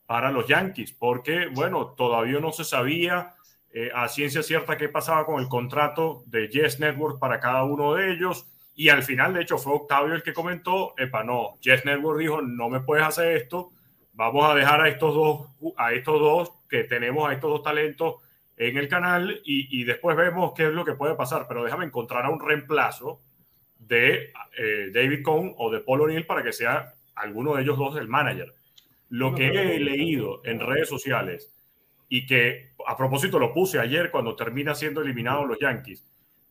para los Yankees, porque, bueno, todavía no se sabía eh, a ciencia cierta qué pasaba con el contrato de Yes Network para cada uno de ellos. Y al final, de hecho, fue Octavio el que comentó, epa, no, Yes Network dijo, no me puedes hacer esto, vamos a dejar a estos dos, a estos dos que tenemos, a estos dos talentos en el canal y, y después vemos qué es lo que puede pasar, pero déjame encontrar a un reemplazo de eh, David Cohn o de Paul O'Neill para que sea alguno de ellos dos el manager. Lo que he leído en redes sociales y que a propósito lo puse ayer cuando termina siendo eliminados los Yankees.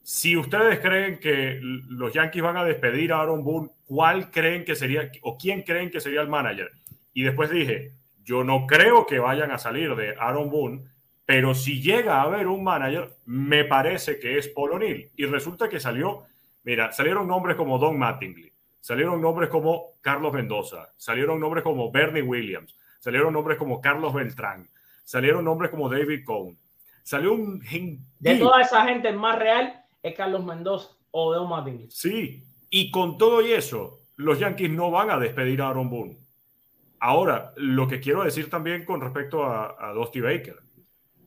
Si ustedes creen que los Yankees van a despedir a Aaron Boone, ¿cuál creen que sería o quién creen que sería el manager? Y después dije, yo no creo que vayan a salir de Aaron Boone, pero si llega a haber un manager, me parece que es Paul O'Neill. Y resulta que salió, mira, salieron nombres como Don Mattingly, salieron nombres como Carlos Mendoza, salieron nombres como Bernie Williams, salieron nombres como Carlos Beltrán, salieron nombres como David Cohn. Salió un De toda esa gente, más real es Carlos Mendoza o Deo Martin. Sí, y con todo y eso, los Yankees no van a despedir a Aaron Boone. Ahora, lo que quiero decir también con respecto a, a Dusty Baker,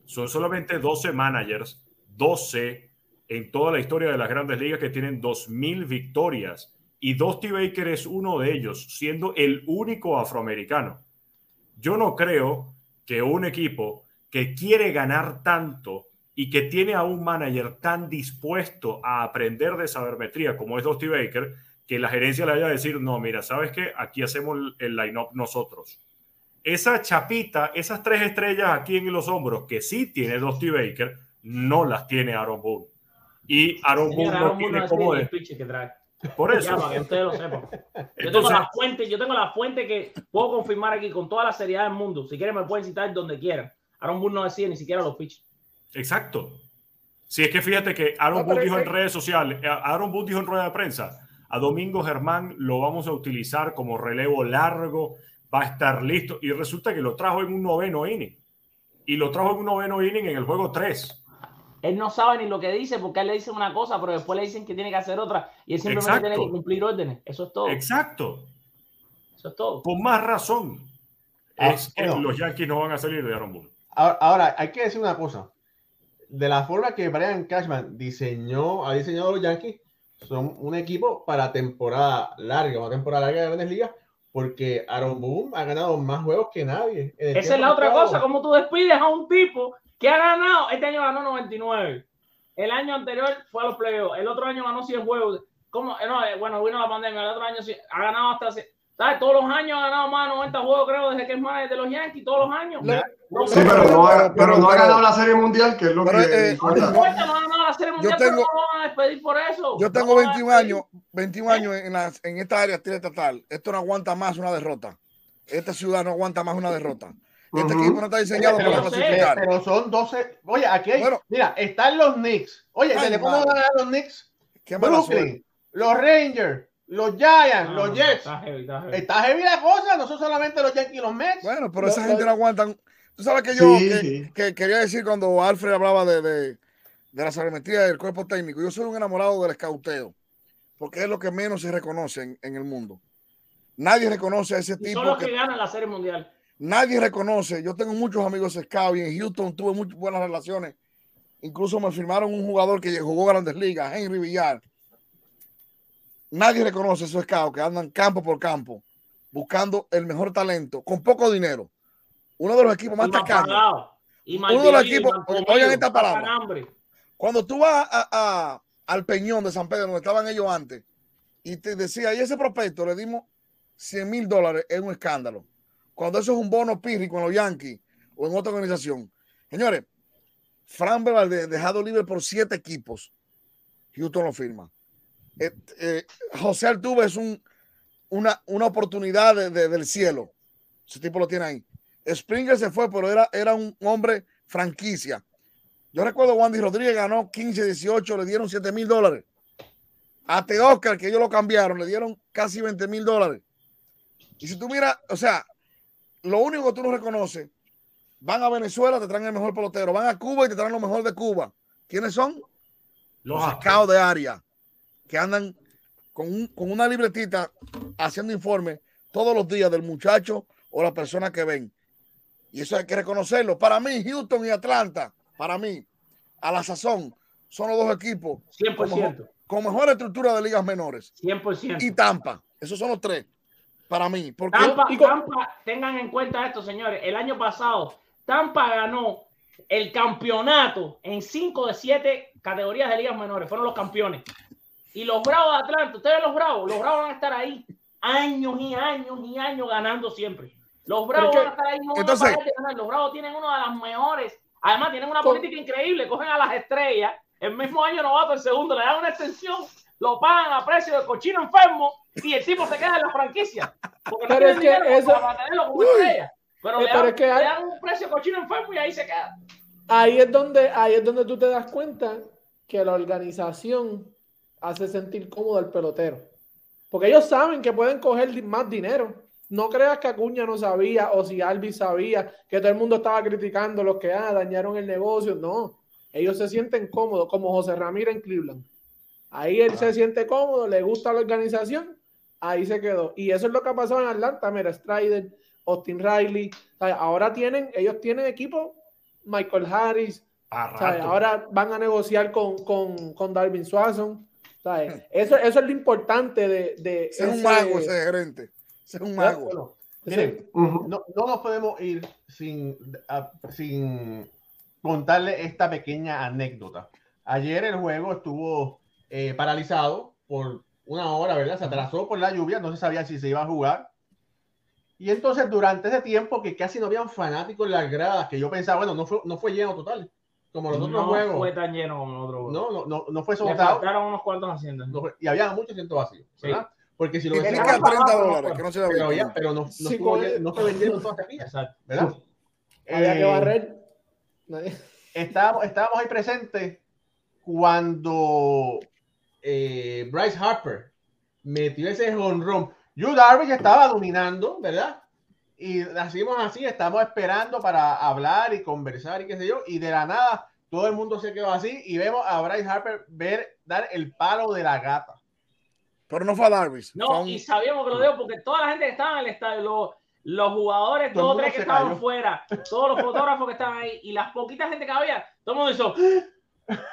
son solamente 12 managers, 12 en toda la historia de las grandes ligas que tienen 2.000 victorias. Y Dusty Baker es uno de ellos, siendo el único afroamericano. Yo no creo que un equipo que quiere ganar tanto y que tiene a un manager tan dispuesto a aprender de sabermetría como es Dusty Baker, que la gerencia le vaya a decir, no, mira, ¿sabes qué? Aquí hacemos el line-up nosotros. Esa chapita, esas tres estrellas aquí en los hombros que sí tiene Dusty Baker, no las tiene Aaron Boone. Y Aaron Boone no tiene tiene de... que trae. Por eso. Ya, para que ustedes lo sepan. Yo tengo Entonces- la fuente, yo tengo la fuente que puedo confirmar aquí con toda la seriedad del mundo. Si quieren me pueden citar donde quieran. Aaron Boone no decide ni siquiera los pitches. Exacto. Si es que fíjate que Aaron pero dijo en redes sociales, eh, Aaron Boone dijo en rueda de prensa, a Domingo Germán lo vamos a utilizar como relevo largo, va a estar listo. Y resulta que lo trajo en un noveno inning. Y lo trajo en un noveno inning en el juego 3. Él no sabe ni lo que dice porque él le dicen una cosa, pero después le dicen que tiene que hacer otra y él simplemente Exacto. tiene que cumplir órdenes. Eso es todo. Exacto. Eso es todo. Con más razón. Ah, es que bueno. los Yankees no van a salir de Aaron Boone. Ahora, ahora, hay que decir una cosa. De la forma que Brian Cashman diseñó, ha diseñado los Yankees, son un equipo para temporada larga, una temporada larga de Grandes Ligas, porque Aaron Boone ha ganado más juegos que nadie. Esa es la otra cosa, como tú despides a un tipo que ha ganado, este año ganó 99, el año anterior fue a los playoffs, el otro año ganó 100 juegos, ¿Cómo? Eh, No, eh, bueno, vino la pandemia, el otro año ha ganado hasta, ¿sabes? Todos los años ha ganado más de 90 juegos, creo, desde que es manager de los Yankees, todos los años. No, Sí, pero no ha, pero no ha ganado la Serie Mundial, que es lo Pero, que eh, importa. no importa, no ha ganado la Serie Mundial, tengo- pero no lo van a despedir por eso. Yo tengo lo van a 21 despedir. años, 21 años en, la- en esta área estatal. Esto no aguanta más una derrota. Esta ciudad no aguanta más una derrota. Este equipo no está diseñado Pero para yo clasificar. Pero son 12. Oye, aquí hay. Bueno. mira, están los Knicks. Oye, Ay, ¿desde cómo van a ganar los Knicks? Qué Brooklyn, los Rangers, los Giants, No, los no, Jets. está heavy, está heavy. Está heavy la cosa, no son solamente los Yankees y los Mets. Bueno, pero esa gente no aguantan. Tú sabes que yo Sí, que, sí. que quería decir cuando Alfred hablaba de, de, de la sabermetría del cuerpo técnico. Yo soy un enamorado del escauteo, porque es lo que menos se reconoce en, en el mundo. Nadie reconoce a ese Y tipo. son los que- que ganan la Serie Mundial. nadie reconoce. Yo tengo muchos amigos scouts y en Houston tuve muy buenas relaciones. Incluso me firmaron un jugador que jugó Grandes Ligas, Henry Villar. Nadie reconoce esos scouts que andan campo por campo buscando el mejor talento con poco dinero. Uno de los equipos más mal Uno de los equipos, oigan esta palabra. Cuando tú vas a- a- al Peñón de San Pedro, donde estaban ellos antes, y te decía, y ese prospecto le dimos 100 mil dólares, es un escándalo. Cuando eso es un bono pirri con los Yankees o en otra organización. Señores, Fran Valdez dejado libre por siete equipos. Houston lo firma. Eh, eh, José Altuve es un, una, una oportunidad de- de- del cielo. Ese tipo lo tiene ahí. Springer se fue, pero era, era un hombre franquicia. Yo recuerdo Wandy Rodríguez ganó 15, 18, le dieron 7 mil dólares. A Oscar, que ellos lo cambiaron, le dieron casi 20 mil dólares. Y si tú miras, o sea, lo único que tú no reconoces, van a Venezuela, te traen el mejor pelotero, van a Cuba y te traen lo mejor de Cuba. ¿Quiénes son? Los Los de área, que andan con, un- con una libretita haciendo informes todos los días del muchacho o la persona que ven. Y eso hay que reconocerlo. Para mí, Houston y Atlanta, para mí, a la sazón, son los dos equipos con, 100%. mejor- con mejor estructura de ligas menores. 100%. Y Tampa. Esos son los tres. Para mí. Porque Tampa, Tampa, tengan en cuenta esto, señores. El año pasado, Tampa ganó el campeonato en 5 de 7 categorías de ligas menores. Fueron los campeones. Y los Bravos de Atlanta, ustedes los Bravos, los Bravos van a estar ahí años y años y años ganando siempre. Los Bravos van a estar ahí, no van a entonces- de ganar. Los Bravos tienen una de las mejores. Además, tienen una política increíble. Cogen a las estrellas, el mismo año novato, el segundo, le dan una extensión, lo pagan a precio de cochino enfermo y el tipo se queda en la franquicia. Porque no Pero tienen es que eso- para como estrella. Pero, Eh, le, pero dan, es que hay- le dan un precio cochino enfermo y ahí se queda. ahí es donde ahí es donde tú te das cuenta que la organización hace sentir cómodo al pelotero. Porque ellos saben que pueden coger más dinero. No creas que Acuña no sabía o si Albi sabía que todo el mundo estaba criticando los que ah, dañaron el negocio. No, ellos se sienten cómodos, como José Ramírez en Cleveland. Ahí él se siente cómodo, le gusta la organización, ahí se quedó. Y eso es lo que ha pasado en Atlanta. Mira, Strider, Austin Riley. Ahora tienen, ellos tienen equipo, Michael Harris. Ahora van a negociar con, con, con Darwin Swanson. Sea, Eso, eso es lo importante de. de es un mago, ese gerente. Es un mago. Bueno, miren, no, no nos podemos ir sin, a- sin contarle esta pequeña anécdota. Ayer el juego estuvo eh, paralizado por una hora, ¿verdad? Se atrasó por la lluvia, no se sabía si se iba a jugar. Y entonces durante ese tiempo que casi no habían fanáticos en las gradas, que yo pensaba, bueno, no fue, no fue lleno total, como los otros No juegos. fue tan lleno como. No, no, no, no fue soltado. faltaron unos cuantos. No fue- y había muchos asientos vacíos, Sí. ¿verdad? Porque si lo Que decían- tenga 30 dólares, que no se pero, vendan. había- pero no, no, Sí, estuvo no se vendieron todas las. ¿verdad? Había que Eh, barrer. Estábamos ahí presentes cuando eh, Bryce Harper metió ese honrón. Yu Darvish estaba dominando, ¿verdad? Y hacíamos así, estamos esperando para hablar y conversar y qué sé yo, y de la nada todo el mundo se quedó así y vemos a Bryce Harper ver dar el palo de la gata. Pero no fue a a No, un- y sabíamos que lo digo porque toda la gente que estaba en el estadio, los, los jugadores, Todo el dos o mundo tres que estaban cayó. fuera, todos los fotógrafos que estaban ahí y las poquitas gente que había, todo el mundo hizo.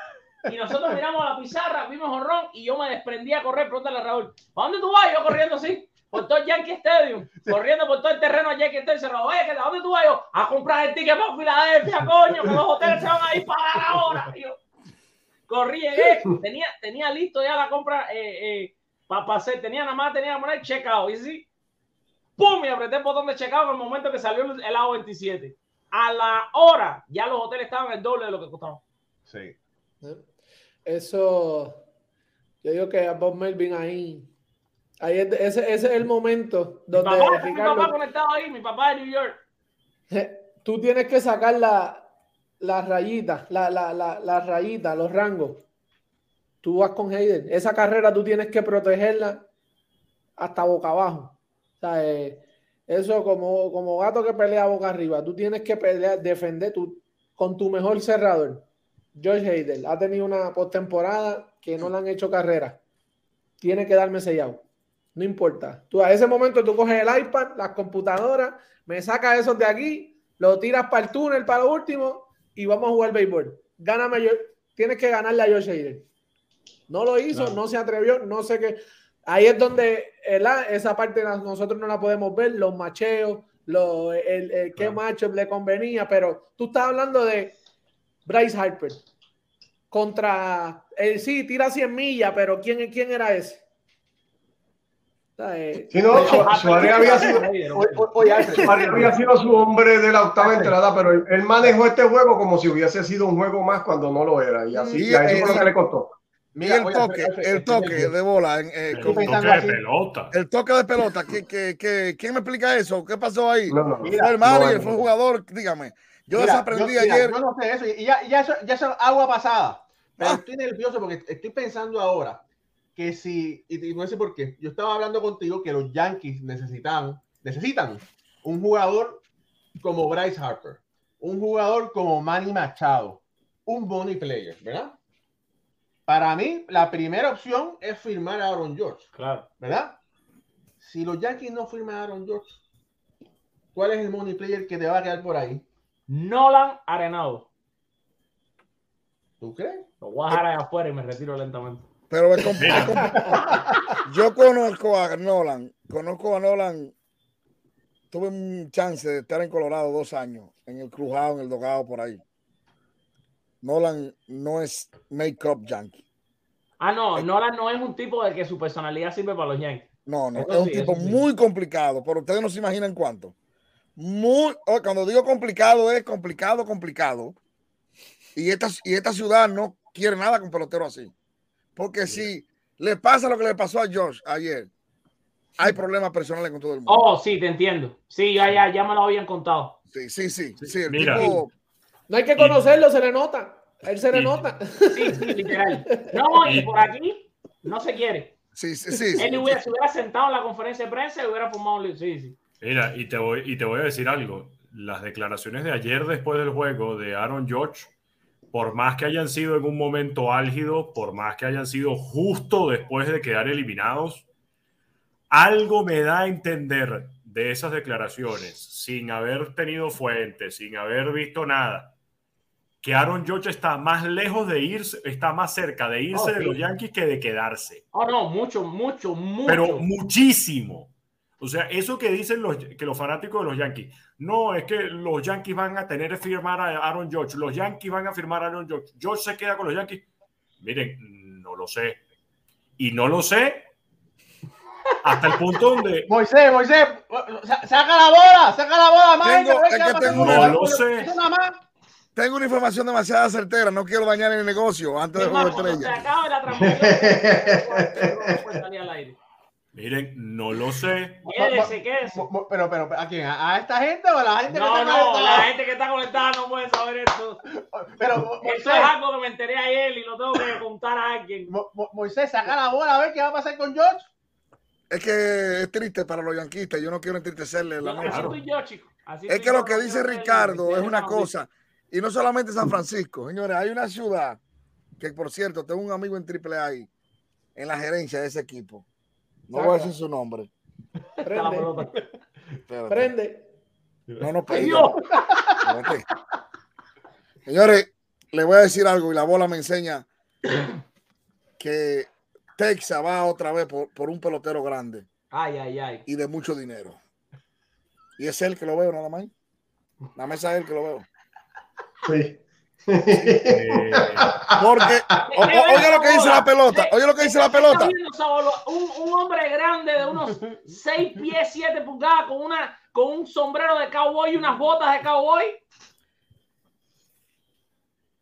Y nosotros miramos a la pizarra, vimos honrón y yo me desprendí a correr. Pregúntale a Raúl, ¿a dónde tú vas? Yo corriendo así, por todo el Yankee Stadium, corriendo por todo el terreno de Yankee Stadium. Cerrado. Oye, ¿a dónde tú vas? Yo, a comprar el ticket para Filadelfia, coño, que los hoteles se van a ir para ahora. Y yo, corrí, llegué, tenía, tenía listo ya la compra eh, eh, para hacer, tenía nada más, tenía que poner checkout. Y sí, ¡pum! Y apreté el botón de checkout en el momento que salió el, el A27. A la hora, ya los hoteles estaban el doble de lo que costaban. Sí. Eso, yo digo que a Bob Melvin ahí, ahí es, ese, ese es el momento Mi donde mi Ricardo, papá conectado ahí, mi papá de New York. tú tienes que sacar la, la rayita, la, la, la, la rayita, los rangos. Tú vas con Hayden. Esa carrera tú tienes que protegerla hasta boca abajo. O sea, eh, eso como, como gato que pelea boca arriba. Tú tienes que pelear, defender tu, con tu mejor cerrador. George Hayden ha tenido una postemporada que no le han hecho carrera. Tiene que darme sellado. No importa. Tú a ese momento tú coges el iPad, las computadoras, me sacas esos de aquí, lo tiras para el túnel para lo último y vamos a jugar béisbol. Gáname yo. Tienes que ganarle a Josh Hader. No lo hizo, no se atrevió, no sé qué. Ahí es donde esa parte nosotros no la podemos ver, los macheos, los, el, el- qué macho le convenía, pero tú estás hablando de Bryce Harper contra, eh, sí, tira 100 millas, pero ¿quién, quién era ese? Eh, Sí, no, eh, Su- Harper- Suárez había sido, había sido su hombre de la octava entrada, pero él, él manejó este juego como si hubiese sido un juego más cuando no lo era. Y así, Y, a eso eh, fue lo que le costó. Mira, el toque, Alfred, el toque de bola. en- eh, El toque de pelota. el toque de pelota. ¿qué, qué, qué- quién me explica eso? ¿Qué pasó ahí? No, no, no. Mira, ¿Fue el manager? no, ¿Fue el no. jugador? Dígame. Yo Mira, desaprendí yo- mira, ayer. Yo no sé eso, y ya, ya eso, ya eso es agua pasada. Pero Ah. estoy nervioso porque estoy pensando ahora que si, y, y no sé por qué, yo estaba hablando contigo que los Yankees necesitan, necesitan un jugador como Bryce Harper, un jugador como Manny Machado, un Bonnie player, ¿verdad? Para mí, la primera opción es firmar a Aaron George, Claro. ¿verdad? Si los Yankees no firman a Aaron George, ¿cuál es el money player que te va a quedar por ahí? Nolan Arenado. ¿Tú crees? Lo voy a dejar ahí afuera y me retiro lentamente. Pero es compl- es compl- yo conozco a Nolan, conozco a Nolan. Tuve un chance de estar en Colorado dos años, en el crujado, en el dogado, por ahí. Nolan no es make-up yankee. Ah, no, Nolan no es un tipo de que su personalidad sirve para los Yankees. No, no, Eso es un sí, tipo sí. muy complicado, pero ustedes no se imaginan cuánto. Muy, oh, cuando digo complicado, es complicado, complicado. Y esta, y esta ciudad no quiere nada con pelotero así. Porque si le pasa lo que le pasó a Josh ayer, hay problemas personales con todo el mundo. Oh, sí, te entiendo. Sí, ya, ya, ya me lo habían contado. Sí, sí, sí. sí, el Mira. tipo- No hay que conocerlo, se le nota. Él se le nota. Sí, sí, literal. No, y por aquí no se quiere. sí, sí, sí, sí. Él hubiera, se hubiera sentado en la conferencia de prensa y hubiera formado un. Sí, sí. Mira, y te, voy, y te voy a decir algo. Las declaraciones de ayer después del juego de Aaron George, por más que hayan sido en un momento álgido, por más que hayan sido justo después de quedar eliminados, algo me da a entender de esas declaraciones, sin haber tenido fuentes, sin haber visto nada, que Aaron George está más lejos de irse, está más cerca de irse Oh, de sí. los Yankees que de quedarse Oh, no, mucho, mucho, mucho. pero muchísimo. O sea, eso que dicen los, que los fanáticos de los Yankees, no, es que los Yankees van a tener que firmar a Aaron George, los Yankees van a firmar a Aaron George, George se queda con los Yankees. Miren, no lo sé. Y no lo sé hasta el punto donde Moisés, Moisés, sa- saca la bola, saca la bola, más. Tengo- es ¿qué va a que tengo una-? No sé. Eso nada más. Tengo una información demasiado certera, no quiero dañar el negocio antes más, juego de cuando se estrella. acabe la Miren, no lo sé. Quédese, quédese. Pero, pero, ¿a quién? ¿A esta gente o a la gente que No, está no, conectada? la gente que está conectada no puede saber esto. Pero, Mo- Eso Moisés, es algo que me enteré ayer y lo tengo que contar a alguien. Mo- Mo- Moisés, saca la bola a ver qué va a pasar con George. Es que es triste para los yanquistas, yo no quiero entristecerle la noche. Así estoy yo, chico. Así Es que yo, lo que no dice Ricardo es una cosa, y no solamente San Francisco, señores, hay una ciudad que, por cierto, tengo un amigo en AAA ahí, en la gerencia de ese equipo. No voy a decir su nombre. Espérate. Prende. No, no. Espérate. Señores, le voy a decir algo y la bola me enseña que Texas va otra vez por, por un pelotero grande Ay, ay, ay. y de mucho dinero. Y es él que lo veo nada más. La mesa es él que lo veo. Sí. Eh, Porque, o- oye lo que dice la pelota, oye lo que dice la pelota. Un, un hombre grande de unos 6 pies 7 pulgadas con, una, con un sombrero de cowboy y unas botas de cowboy.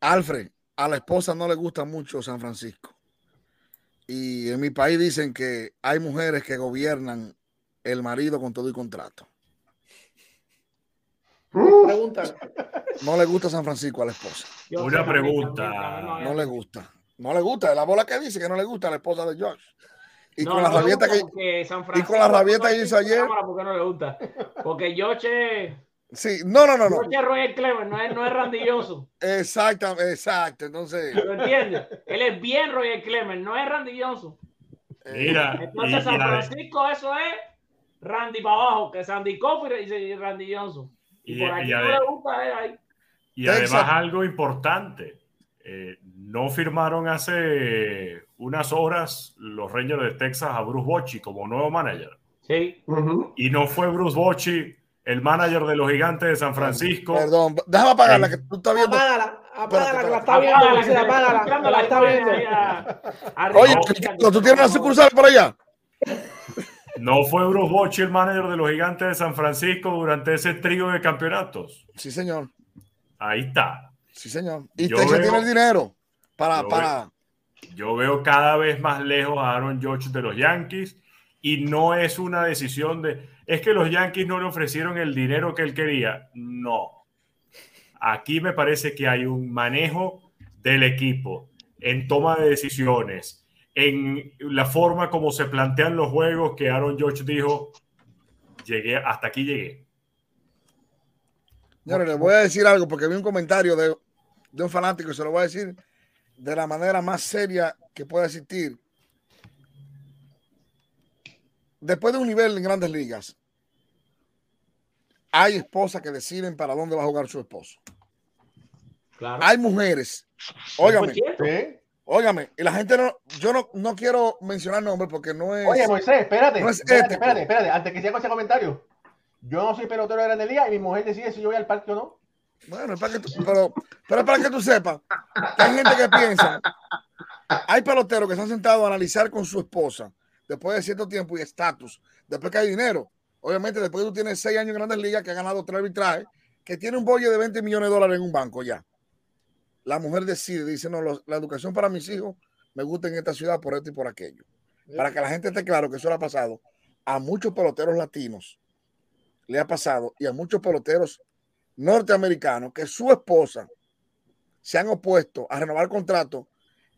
Alfred, a la esposa no le gusta mucho San Francisco. Y en mi país dicen que hay mujeres que gobiernan el marido con todo y contrato. Pregunta. No le gusta San Francisco a la esposa. Yo Una pregunta. no le gusta. No le gusta. Es la bola que dice que no le gusta a la esposa de Josh. Y No, con no la rabieta que. San y con la Francisco rabieta que hizo ayer. porque no le gusta. Porque Yoche, Sí, no, no, no, no. Yoche es Roger Clemens, no es, no es Randy Johnson. Exacto, exacto. Entonces, ¿Lo entiendes? Él es bien Roger Clemens, no es Randy Johnson. Mira, Entonces y- San Francisco, eso es Randy para abajo, que Sandy Coffey y Randy Johnson. Y, Y- por aquí y no ade- le gusta eh, ahí. Y Texas. además algo importante, eh, no firmaron hace unas horas los Rangers de Texas a Bruce Bochy como nuevo manager. Sí. Y no fue Bruce Bochy el manager de los gigantes de San Francisco. Perdón, déjame apagarla que tú estás viendo. Apágala, apágala, que la está viendo. Apágala, la está viendo. Oye, ¿tú tienes una sucursal por allá? No fue Bruce Bochy el manager de los gigantes de San Francisco durante ese trío de campeonatos. Sí, señor. Ahí está. Sí, señor. Y Yo Texas veo- tiene el dinero para, yo para. Yo veo cada vez más lejos a Aaron Judge de los Yankees y no es una decisión de, es que los Yankees no le ofrecieron el dinero que él quería. No. Aquí me parece que hay un manejo del equipo en toma de decisiones, en la forma como se plantean los juegos que Aaron Judge dijo, llegué, hasta aquí llegué. Señores, les voy a decir algo porque vi un comentario de, de un fanático y se lo voy a decir de la manera más seria que pueda existir. Después de un nivel en grandes ligas, hay esposas que deciden para dónde va a jugar su esposo. Claro. Hay mujeres, óigame, 100%. Óigame, y la gente no, yo no, no quiero mencionar nombres porque no es. Oye, Moisés, espérate. no es espérate, espérate, espérate. Antes que siga con ese comentario. Yo no soy pelotero de Grande Liga y mi mujer decide si yo voy al parque o no. Bueno, es para que tú, pero, pero es para que tú sepas que hay gente que piensa, hay peloteros que se han sentado a analizar con su esposa después de cierto tiempo y estatus, después que hay dinero. Obviamente, después que tú tienes seis años en grandes ligas, que ha ganado tres arbitrajes, que tiene un bolle de 20 millones de dólares en un banco ya. La mujer decide, dice, no, los- la educación para mis hijos me gusta en esta ciudad por esto y por aquello. Para que la gente esté claro que eso le ha pasado a muchos peloteros latinos, le ha pasado, y a muchos peloteros norteamericanos que su esposa se han opuesto a renovar contrato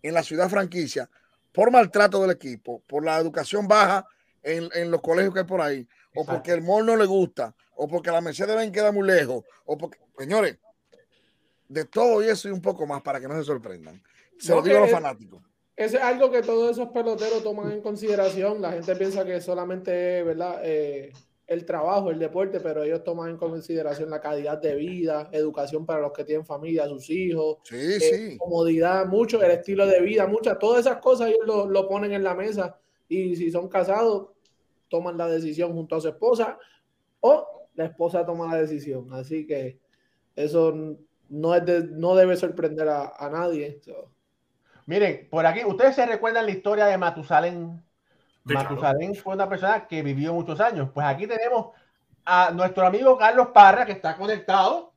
en la ciudad franquicia por maltrato del equipo, por la educación baja en, en los colegios que hay por ahí, o porque el mall no le gusta, o porque la Mercedes Benz queda muy lejos, o porque, señores, de todo y eso y un poco más para que no se sorprendan. Se No, lo digo a los fanáticos. Eso es algo que todos esos peloteros toman en consideración. La gente piensa que solamente es ¿verdad? Eh, el trabajo, el deporte, pero ellos toman en consideración la calidad de vida, educación para los que tienen familia, sus hijos, Sí, eh, sí. comodidad, mucho, el estilo de vida, muchas, todas esas cosas ellos lo, lo ponen en la mesa y si son casados, toman la decisión junto a su esposa o la esposa toma la decisión. Así que eso no, es de- no debe sorprender a, a nadie. So, Miren, por aquí, ustedes se recuerdan la historia de Matusalén. Sí, claro. Matusalén fue una persona que vivió muchos años. Pues aquí tenemos a nuestro amigo Carlos Parra, que está conectado.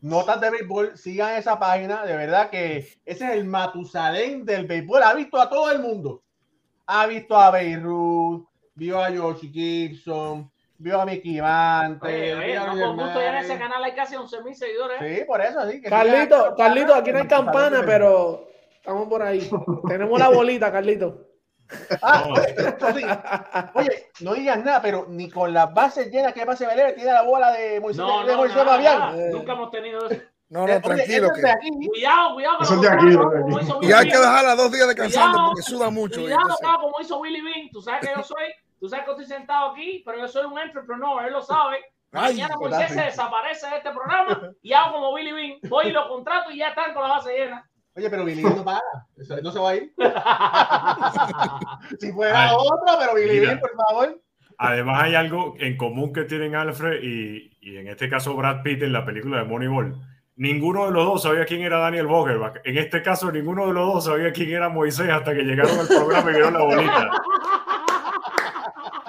Notas de béisbol, sigan esa página. De verdad que ese es el Matusalén del béisbol. Ha visto a todo el mundo. Ha visto a Beirut, vio a George Gibson, vio a Mickey Mantle. Oye, oye, no gusto ya en ese canal hay casi 11 mil seguidores. ¿eh? Sí, por eso, sí. que Carlito, sigan- Carlito, aquí no hay campana, pero estamos por ahí. Tenemos la bolita, Carlito. Ah, oye, no, sí. Oye, no digas nada, pero ni con las bases llenas que pase Belén tiene la bola de Moisés, No, de no, Moisés nada, Fabián. nada. Eh. Nunca hemos tenido eso. No, Eh, no, oye, tranquilo. Que. Cuidado, cuidado. Eso de aquí, y hay que dejarla dos días descansando Cuidado, porque suda mucho. Cuidado, como hizo Willy Bean. Tú sabes que yo soy, tú sabes que estoy sentado aquí, pero yo soy un entrepreneur, él lo sabe. Ay, Mañana. Moisés se desaparece de este programa y hago como Willy Bean. Voy y lo contrato y ya están con la base llena. Oye, pero Billy no paga. Eso no se va a ir. si fuera Ay, otro, pero Billy. Bean, por favor. Además hay algo en común que tienen Alfred y, y en este caso Brad Pitt en la película de Moneyball. Ninguno de los dos sabía quién era Daniel Vogelbach. En este caso, ninguno de los dos sabía quién era Moisés hasta que llegaron al programa y vieron la bolita.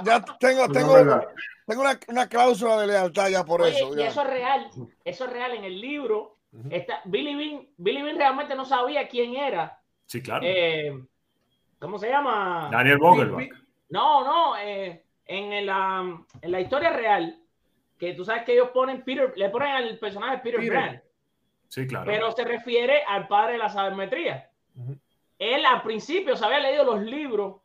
Ya tengo, No, tengo, tengo una, una cláusula de lealtad ya por Oye, eso. y eso es real. Eso es real. En el libro, está, Billy, Bean, Billy Bean realmente no sabía quién era. Sí, claro. eh, ¿Cómo se llama? Daniel Vogelbach. No, no. eh, en, la, en la historia real, que tú sabes que ellos ponen Peter, le ponen al personaje Peter, Peter. Brand, Sí, claro. pero se refiere al padre de la sabermetría. Él al principio se había leído los libros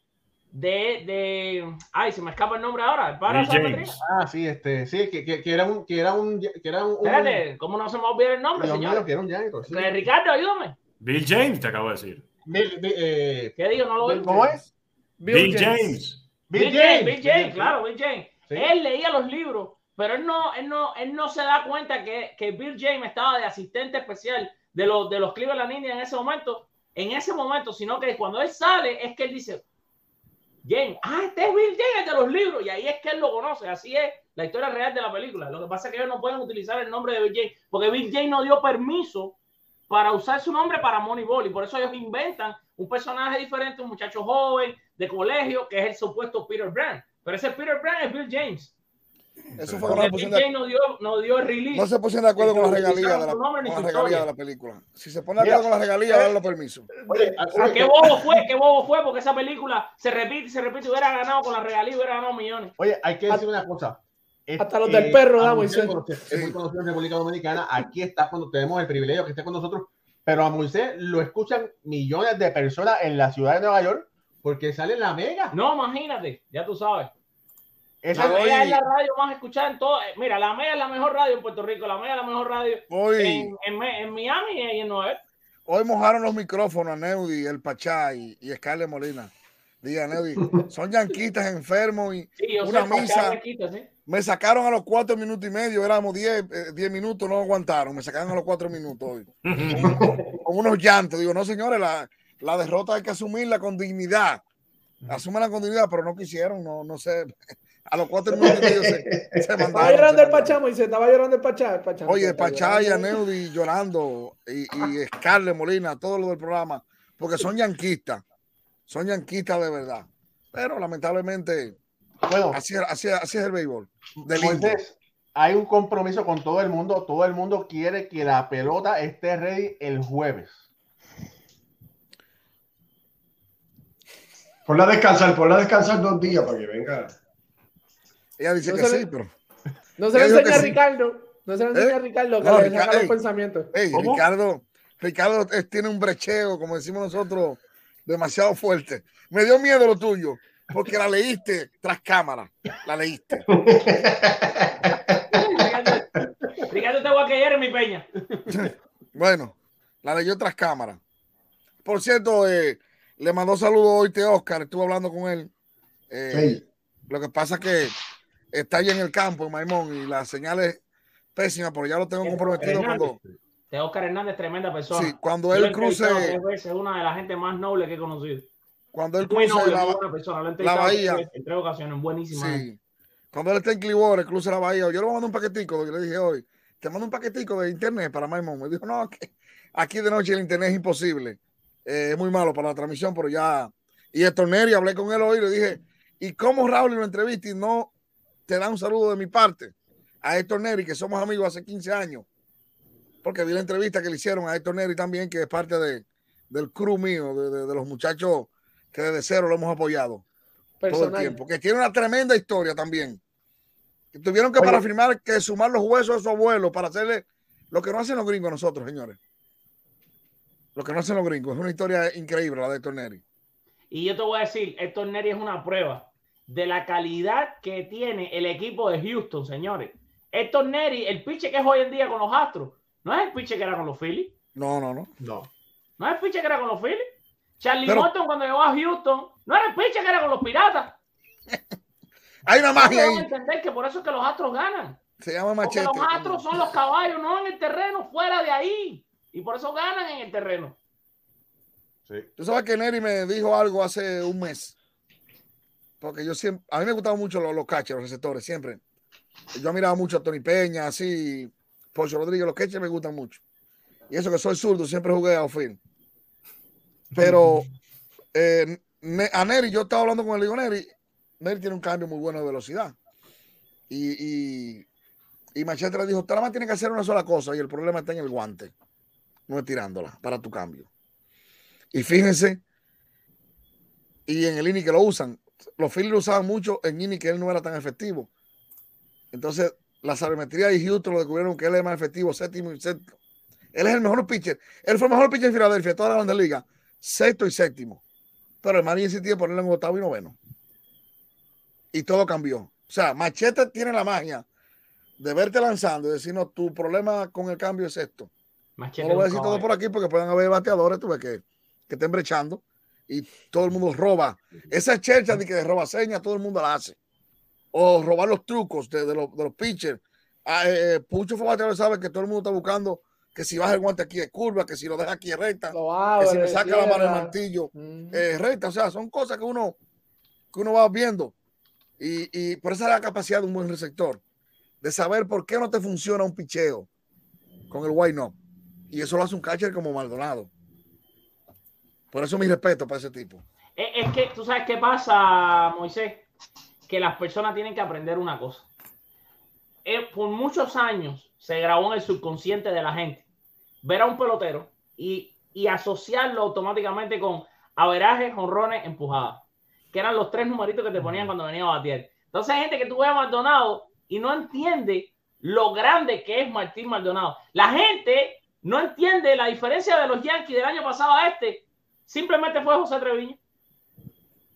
de, de ay, se me escapa el nombre ahora. James. Ah, sí, este, sí, que, que, que era un, que era un, que era un, un- Espérate, ¿cómo no se me va a olvidar el nombre, señor? que era un janitor, sí. Ricardo, ayúdame. Bill James, te acabo de decir. Bill- Bill- eh, ¿Qué digo? No lo Bill-. ¿Cómo es? Bill James. Bill James, Bill James, claro, Bill James. Él leía los libros, pero él no, él no, él no se da cuenta que, que Bill James estaba de asistente especial de los, de los Cleveland Indians en ese momento, en ese momento, sino que cuando él sale es que él dice, James, ah, este es Bill James de los libros, y ahí es que él lo conoce, así es la historia real de la película. Lo que pasa es que ellos no pueden utilizar el nombre de Bill James, porque Bill James no dio permiso para usar su nombre para Moneyball, y por eso ellos inventan un personaje diferente, un muchacho joven de colegio, que es el supuesto Peter Brand. Pero ese Peter Brand es Bill James. Eso fue una posición de- no dio, no dio release. No se pusieron de acuerdo con la regalía de la, con la regalía de la película. Si se pone de acuerdo con la regalía, dan los permisos. Oye, Ah, qué bobo fue, qué bobo fue, porque esa película se repite y se repite, hubiera ganado con la regalía, hubiera ganado millones. Oye, hay que decir una cosa. Hasta los del perro, a da, Moisés, Moisés. conoce- Es muy conocido en República Dominicana. Aquí está cuando tenemos el privilegio que esté con nosotros. Pero a Moisés lo escuchan millones de personas en la ciudad de Nueva York porque sale en la mega. No, imagínate, ya tú sabes. Esa- La Mega es la radio más escuchada en todo. eh, Mira, la Mega es la mejor radio en Puerto Rico, la Mega es la mejor radio Hoy, en, en, Me- en Miami y en Nueva York. hoy mojaron los micrófonos a Neudi, el Pachá y, y Scarlett Molina. Diga, Neudi, son yanquitas enfermos y Sí, yo una misa. me quita, ¿sí? Me sacaron a los cuatro minutos y medio, éramos diez, eh, diez minutos, no aguantaron. Me sacaron a los cuatro minutos hoy. Con unos llantos. Digo, no, señores, la, la derrota hay que asumirla con dignidad. Asumen con dignidad, pero no quisieron, no, no sé. A los cuatro minutos y medio se, se Estaba mandaron. llorando se el Pachá, Moisés, estaba llorando el Pachá. El Pachá Oye, estaba Pachá y llorando. Aneudi llorando y, y Scarlett Molina, todo lo del programa, porque son yanquistas, son yanquistas de verdad. Pero lamentablemente, Bueno, así, así, así es el béisbol. Moisés, hay un compromiso con todo el mundo. Todo el mundo quiere que la pelota esté ready el jueves. Ponla a descansar, ponla a descansar dos días para que venga. Ella dice No que se le- sí, pero. No se dijo enseña a sí. Ricardo. No se le enseña ¿Eh? a Ricardo que No, le Rica- saca los ey. pensamientos. Ey. Ricardo, Ricardo eh, tiene un brecheo, como decimos nosotros, demasiado fuerte. Me dio miedo lo tuyo, porque la leíste tras cámara. La leíste. Ricardo, te voy a caer en mi peña. Bueno, la leyó tras cámara. Por cierto, eh, le mandó saludos hoy te Oscar, estuve hablando con él. Eh. Lo que pasa es que está allá en el campo, en Maimón, y la señal es pésima, pero ya lo tengo comprometido cuando, De Oscar Hernández, tremenda persona. sí, cuando él cruce, Es una de las gente más noble que he conocido. cuando él cruce noble, la, persona. La bahía. en tres ocasiones, buenísima. gente. Sí. Cuando él está en Clearwater, cruza la bahía, yo le voy a mandar un paquetico, yo le dije hoy, te mando un paquetico de internet para Maimón. Me dijo, no, que aquí de noche el internet es imposible. Eh, es muy malo para la transmisión, pero ya. Y Héctor Neri, hablé con él hoy y le dije, ¿y cómo Raúl lo entrevista y no te da un saludo de mi parte? A Héctor Neri, que somos amigos hace 15 años. Porque vi la entrevista que le hicieron a Héctor Neri también, que es parte de, del crew mío, de, de- de los muchachos que desde cero lo hemos apoyado todo el tiempo, que tiene una tremenda historia también. Que tuvieron que Oye. para firmar que sumar los huesos a su abuelo para hacerle lo que no hacen los gringos nosotros, señores. Lo que no hacen los gringos. Es una historia increíble la de Héctor Neri. Y yo te voy a decir, Héctor Neri es una prueba de la calidad que tiene el equipo de Houston, señores. Héctor Neri, el piche que es hoy en día con los Astros, no es el piche que era con los Phillies. No, no, no. No. No es el piche que era con los Phillies. Charlie Pero- Morton cuando llegó a Houston, no era el piche que era con los Piratas. Hay una magia ahí. entender que por eso es que los Astros ganan. Se llama Porque machete. los Astros son los caballos, no en el terreno, fuera de ahí. Y por eso ganan en el terreno. Sí. Tú sabes que Neri me dijo algo hace un mes. Porque yo siempre, a mí me gustaban mucho los, los catchers, los receptores, siempre. Yo miraba mucho a Tony Peña, así, Pocho Rodríguez, los catchers me gustan mucho. Y eso que soy zurdo, siempre jugué a outfield. Pero eh, a Neri, yo estaba hablando con el digo Neri, Neri tiene un cambio muy bueno de velocidad. Y, y, y Machete le dijo, más tiene que hacer una sola cosa y el problema está en el guante, no es tirándola para tu cambio. Y fíjense, y en el inning que lo usan, los Phillies lo usaban mucho en inning que él no era tan efectivo. Entonces, la sabermetría y Houston lo descubrieron que él es más efectivo, séptimo y sexto. Él es el mejor pitcher. Él fue el mejor pitcher en Filadelfia, toda la grande liga, sexto y séptimo. Pero el Manny decidió ponerlo en octavo y noveno. Y todo cambió. O sea, Machete tiene la magia de verte lanzando y decir, no, tu problema con el cambio es esto. Machete no lo voy a decir todo por aquí porque pueden haber bateadores tú ves, que, que estén brechando y todo el mundo roba. Esa chercha de que de roba señas, todo el mundo la hace. O robar los trucos de, de los, de los pitchers. Ah, eh, eh, Pucho Fabatero sabe que todo el mundo está buscando que si baja el guante aquí de curva, que si lo deja aquí de recta, Lo que si le saca la mano cierra. martillo Ujú. eh, recta. O sea, son cosas que uno, que uno va viendo. Y, y por esa es la capacidad de un buen receptor, de saber por qué no te funciona un picheo con el why no. Y eso lo hace un catcher como Maldonado. Por eso mi respeto para ese tipo. Es, que tú sabes qué pasa, Moisés, que las personas tienen que aprender una cosa. Eh, por muchos años se grabó en el subconsciente de la gente ver a un pelotero y, y asociarlo automáticamente con averajes, honrones, empujadas, que eran los tres numeritos que te ponían cuando venía a batear. Entonces hay gente que tú ves a Maldonado y no entiende lo grande que es Martín Maldonado. La gente no entiende la diferencia de los Yankees del año pasado a este. Simplemente fue José Treviño.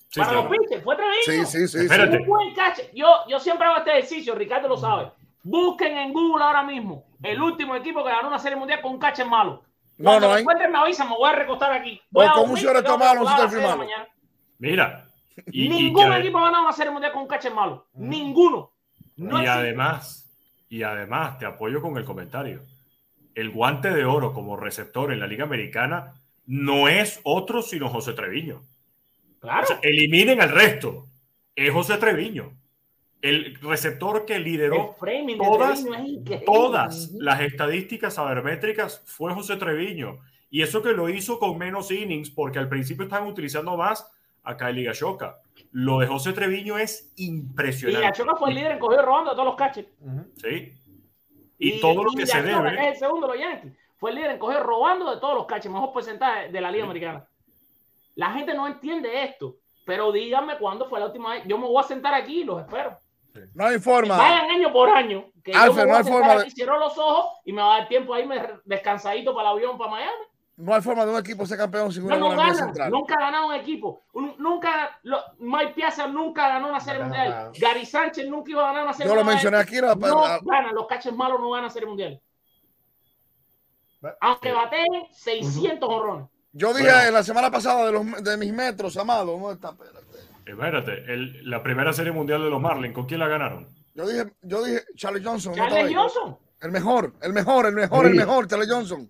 Sí, Para claro. los pitchers, fue Treviño. Sí, sí, sí. Espérate. Un buen catch. Yo, yo siempre hago este ejercicio, Ricardo lo sabe. Busquen en Google ahora mismo el último equipo que ganó una serie mundial con un catcher malo. No, Cuando no hay. encuentren, me avisan, me voy a recostar aquí. Voy O a con un dormir, shortstop tengo que malo, mañana. Mira. Y, y Ningún equipo ha ganado una serie mundial con un catcher malo. Ninguno. No y existe. además, y además, te apoyo con el comentario. El guante de oro como receptor en la Liga Americana no es otro sino José Treviño. Claro. O sea, eliminen al resto. Es José Treviño. El receptor que lideró todas, todas las estadísticas sabermétricas fue José Treviño. Y eso que lo hizo con menos innings, porque al principio estaban utilizando más a Kylie Gashoka. Lo de José Treviño es Y impresionante. Gachoca fue el líder en cogido robando de todos los catchers. ¿sí? Y, todo lo que se debe. que es el segundo los Yankees, fue el líder en coger robando de todos los catchers, mejor porcentaje de la Liga Americana. La gente no entiende esto, pero díganme cuándo fue la última vez. Yo me voy a sentar aquí y los espero. No hay forma. Vayan año por año. Que yo Alfred, me voy no hay forma de- cierro los ojos y me va a dar tiempo ahí me descansadito para el avión para Miami. No hay forma de un equipo ser campeón sin una No, no central. nunca ha ganado un equipo. Un- nunca, lo, Mike Piazza nunca ganó una serie No, mundial. no. Gary Sánchez nunca iba a ganar una serie Yo lo mundial. mencioné aquí. la- No la- ganan, los caches malos no ganan serie mundial. Aunque bateen 600 honrones. yo dije Bueno. la semana pasada de, los, de mis metros, amado. ¿dónde está? Espérate. Espérate, el- la primera serie mundial de los Marlins, ¿con quién la ganaron? Yo dije, yo dije Charlie Johnson. ¿no ahí? Johnson. El mejor, el mejor, el mejor, el mejor, Charlie Johnson.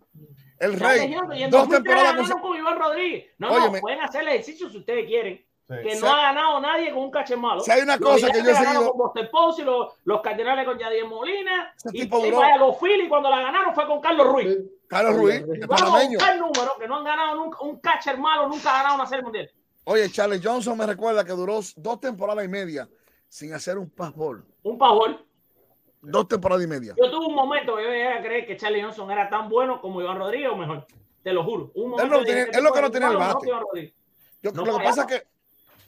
El rey. Johnson. Y en Dos 2003 temporadas con... con Iván Rodríguez. No, Óyeme. no, pueden hacer el ejercicio si ustedes quieren. Sí. Que Sí. no ha ganado nadie con un cache malo. Si hay una cosa que yo he seguido- con Buster Posey, los, los Cardenales con Yadier Molina. Ese Y, y vaya, los Phillies cuando la ganaron fue con Carlos Ruiz. Carlos Ruiz, Vamos a buscar números que no han ganado nunca. Un catcher malo nunca ha ganado una serie mundial. Oye, Charlie Johnson me recuerda que duró dos temporadas y media sin hacer un passball. Un pavor. Dos temporadas y media. Yo tuve un momento que yo llegué a creer que Charlie Johnson era tan bueno como Iván Rodríguez o mejor. Te lo juro. Un momento no que dije, tiene- es lo que no tiene el bate. Yo- No lo que pasa es que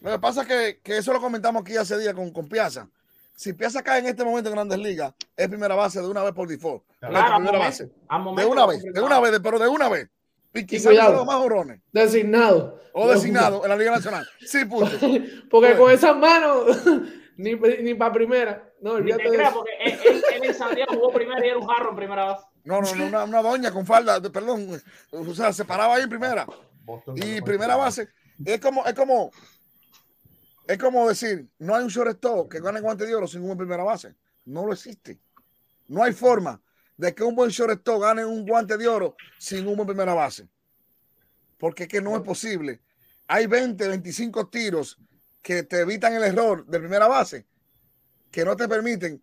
lo que pasa es que, que eso lo comentamos aquí hace días con, con Piazza. Si Piazza cae en este momento en Grandes Ligas, es primera base de una vez por default. Claro, al primera momento, base. al De una vez, de una vez, de- pero de una vez. Y quizás cuidado. los más jorones. Designado. O designado en la Liga Nacional. Sí, punto. Porque Bueno. con esas manos, ni, ni para primera. No, Ni olvídate te de creas, eso. porque él, él- él en San Diego jugó primero y era un jarro en primera base. No, no, no, una, una doña con falda, de- perdón. O sea, se paraba ahí en primera. Boston Y primera base. Es como, es como, es como decir, no hay un shortstop que gane guante de oro sin un primera base. No lo existe. No hay forma de que un buen shortstop gane un guante de oro sin un buen primera base. Porque es que no es posible. Hay 20, 25 tiros que te evitan el error de primera base, que no te permiten.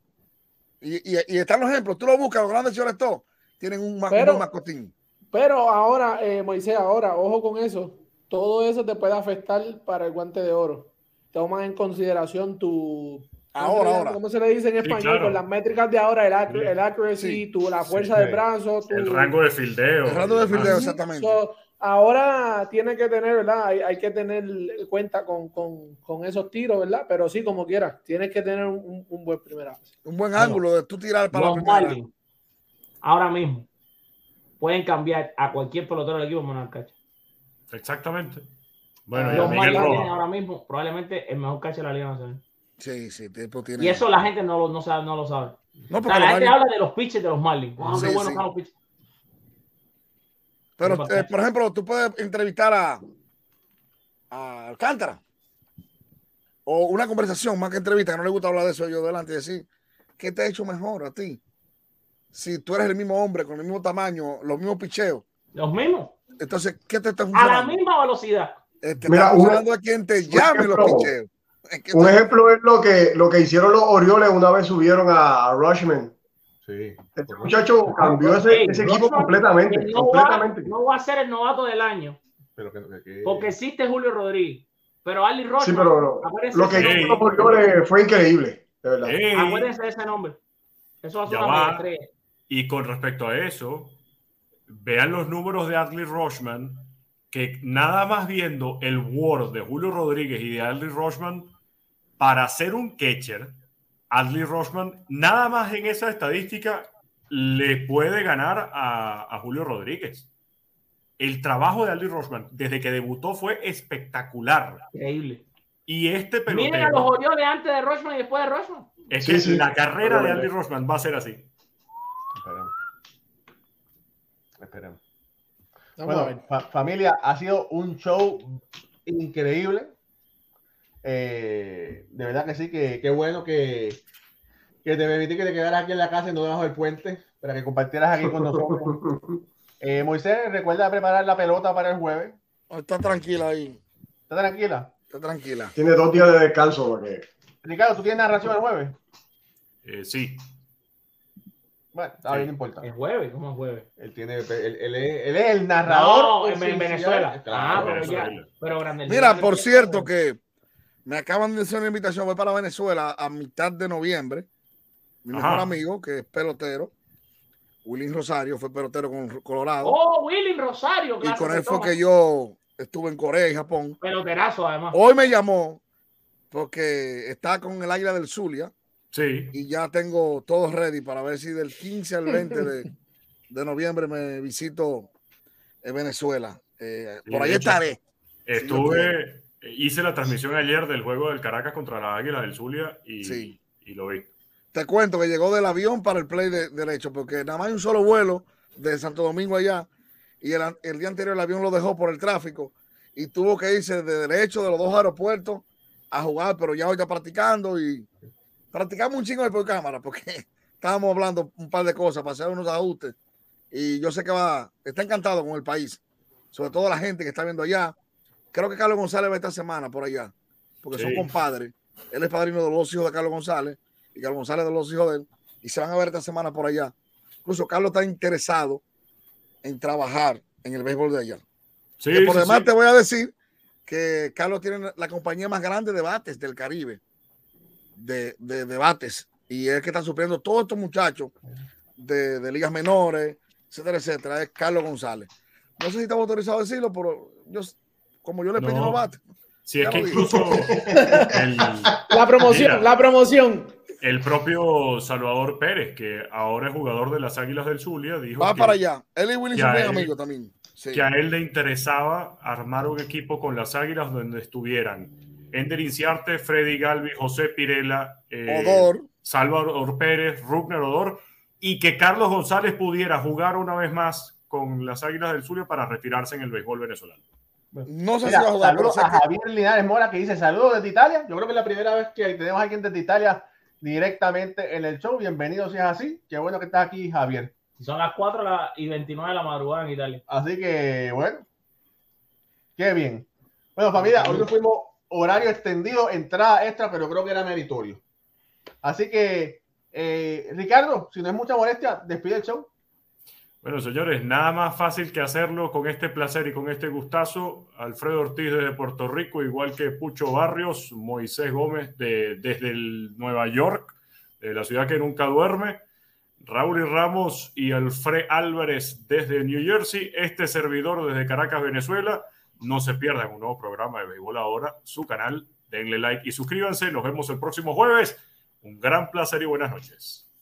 Y, y- y están los ejemplos. Tú lo buscas, los grandes shortstop tienen un, un Pero- buen mascotín. Pero ahora, eh, Moisés, ahora, ojo con eso. Todo eso te puede afectar para el guante de oro. Toman en consideración tu. ¿cómo Ahora, le- ahora. ¿Cómo se le dice en español? claro. Con las métricas de ahora, el, Sí. el accuracy, Sí. tu, la fuerza Sí. del brazo. Tu, El rango de fildeo. El rango de fildeo, exactamente. So, ahora tiene que tener, ¿verdad? Hay, hay que tener cuenta con, con- con esos tiros, ¿verdad? Pero sí, como quieras, tienes que tener un, un- buen primera base. Un buen ángulo de tú tirar para la Los primera. Marlins, ahora mismo, pueden cambiar a cualquier pelotero del equipo catcher. Exactamente. Bueno, Ah, Los Miguel Rojas. ahora mismo probablemente el mejor catcher de la Liga Nacional. Sí, sí, tipo tiene. Y eso la gente no lo, no sabe, no lo sabe. no, O porque sea, la gente Marlins- habla de los pitches de los Marlins. Wow, Sí, qué buenos sí. son los pitches. Pero, eh, por ejemplo, tú puedes entrevistar a a Alcántara. O una conversación más que entrevista, que no le gusta hablar de eso yo delante y decir, ¿qué te ha hecho mejor a ti? Si tú eres el mismo hombre, con el mismo tamaño, los mismos picheos. Los mismos. Entonces, ¿qué te está A la funcionando? misma velocidad. Eh, te Mira, un- funcionando a quien te llame los ejemplo, picheos. Es que Un no- ejemplo es lo que, lo que hicieron los Orioles una vez subieron a, a Rushman. Sí. Este muchacho cambió ese, equipo Rushman, completamente. no, va, completamente. no va a ser el novato del año. Pero que, que- que- Porque existe Julio Rodríguez. Pero Ali Rochman, Sí, pero lo, que nombre. los Orioles fue increíble, de verdad. Acuérdense de ese nombre. Eso va a ser Ya una va. y con respecto a eso, vean los números de Adley Rochman, que nada más viendo el Word de Julio Rodríguez y de Adley Rochman, para ser un catcher, Adley Rochman, nada más en esa estadística, le puede ganar a, a Julio Rodríguez. El trabajo de Adley Rochman desde que debutó fue espectacular. Increíble. Y este Miren a los pelotero, Orioles antes de Rochman y después de Rochman. es Sí, que sí. la carrera de Adley Rochman va a ser así. Esperemos. Esperemos. Vamos a Bueno, ver. fa- familia, ha sido un show increíble. Eh, de verdad que sí, que qué bueno que, que te permití que te quedaras aquí en la casa y no debajo del puente para que compartieras aquí con nosotros. Eh, Moisés, recuerda preparar la pelota para el jueves. Está tranquila ahí. ¿Está tranquila? Está tranquila. Tiene dos días de descanso. Porque... Ricardo, ¿tú tienes narración el jueves? Eh, sí, Bueno, está bien, no importa. El jueves, ¿cómo es jueves? Él, tiene, él, él es, él es el narrador. No, en. Venezuela. Claro, ah, pero Venezuela. ya. Pero grande. Mira, por cierto que me acaban de hacer una invitación, voy para Venezuela a mitad de noviembre. Mi Ajá. mejor amigo, que es pelotero, Willy Rosario, fue pelotero con Colorado. Oh, Willy Rosario. y con él fue toma. que yo estuve en Corea y Japón. Peloterazo, además. Hoy me llamó porque está con el Águila del Zulia sí. y ya tengo todo ready para ver si del 15 al 20 de, de noviembre me visito en Venezuela. Eh, por ahí estaré. Estuve, hice la transmisión ayer del juego del Caracas contra la Águila del Zulia y, Sí. y lo vi. Te cuento que llegó del avión para el play de, derecho, porque nada más hay un solo vuelo de Santo Domingo allá, y el, el día anterior el avión lo dejó por el tráfico, y tuvo que irse de derecho de los dos aeropuertos a jugar, pero ya hoy está practicando y practicamos un chingo de por cámara, porque estábamos hablando un par de cosas para hacer unos ajustes, y yo sé que va, está encantado con el país, sobre todo la gente que está viendo allá. Creo que Carlos González va esta semana por allá, porque son compadres. Él es padrino de los hijos de Carlos González y Carlos González de los hijos de él, y se van a ver esta semana por allá. Incluso Carlos está interesado en trabajar en el béisbol de allá. Sí, por sí, demás te voy a decir que Carlos tiene la compañía más grande de bates del Caribe, de, de, de bates, y es que está supliendo todos estos muchachos de, de ligas menores, etcétera, etcétera, es Carlos González. No sé si estaba autorizado a decirlo, pero yo, como yo le pedí No. los bates, Sí, es que incluso el, La promoción, Mira. la promoción. el propio Salvador Pérez, que ahora es jugador de las Águilas del Zulia, dijo va que, para allá. Él y Willy son amigos también. Sí. que a él le interesaba armar un equipo con las Águilas donde estuvieran Ender Inciarte, Freddy Galvi, José Pirela, eh, Odor. Salvador Pérez, Rugner Odor, y que Carlos González pudiera jugar una vez más con las Águilas del Zulia para retirarse en el béisbol venezolano. No sé Mira, si va a jugar, saludos a Javier Linares Mora que dice saludos desde Italia. Yo creo que es la primera vez que tenemos a alguien desde Italia directamente en el show. Bienvenido si es así. Qué bueno que estás aquí, Javier. Son las 4 la- y 29 de la madrugada en Italia. Así que, bueno. Qué bien. Bueno, familia, hoy nos fuimos horario extendido, entrada extra, pero creo que era meritorio. Así que, eh, Ricardo, si no es mucha molestia, despide el show. Bueno, señores, nada más fácil que hacerlo con este placer y con este gustazo. Alfredo Ortiz desde Puerto Rico, igual que Pucho Barrios, Moisés Gómez de, desde el Nueva York, la ciudad que nunca duerme, Raúl y Ramos y Alfred Álvarez desde New Jersey, este servidor desde Caracas, Venezuela. No se pierdan un nuevo programa de Béisbol Ahora, su canal. Denle like y suscríbanse. Nos vemos el próximo jueves. Un gran placer y buenas noches.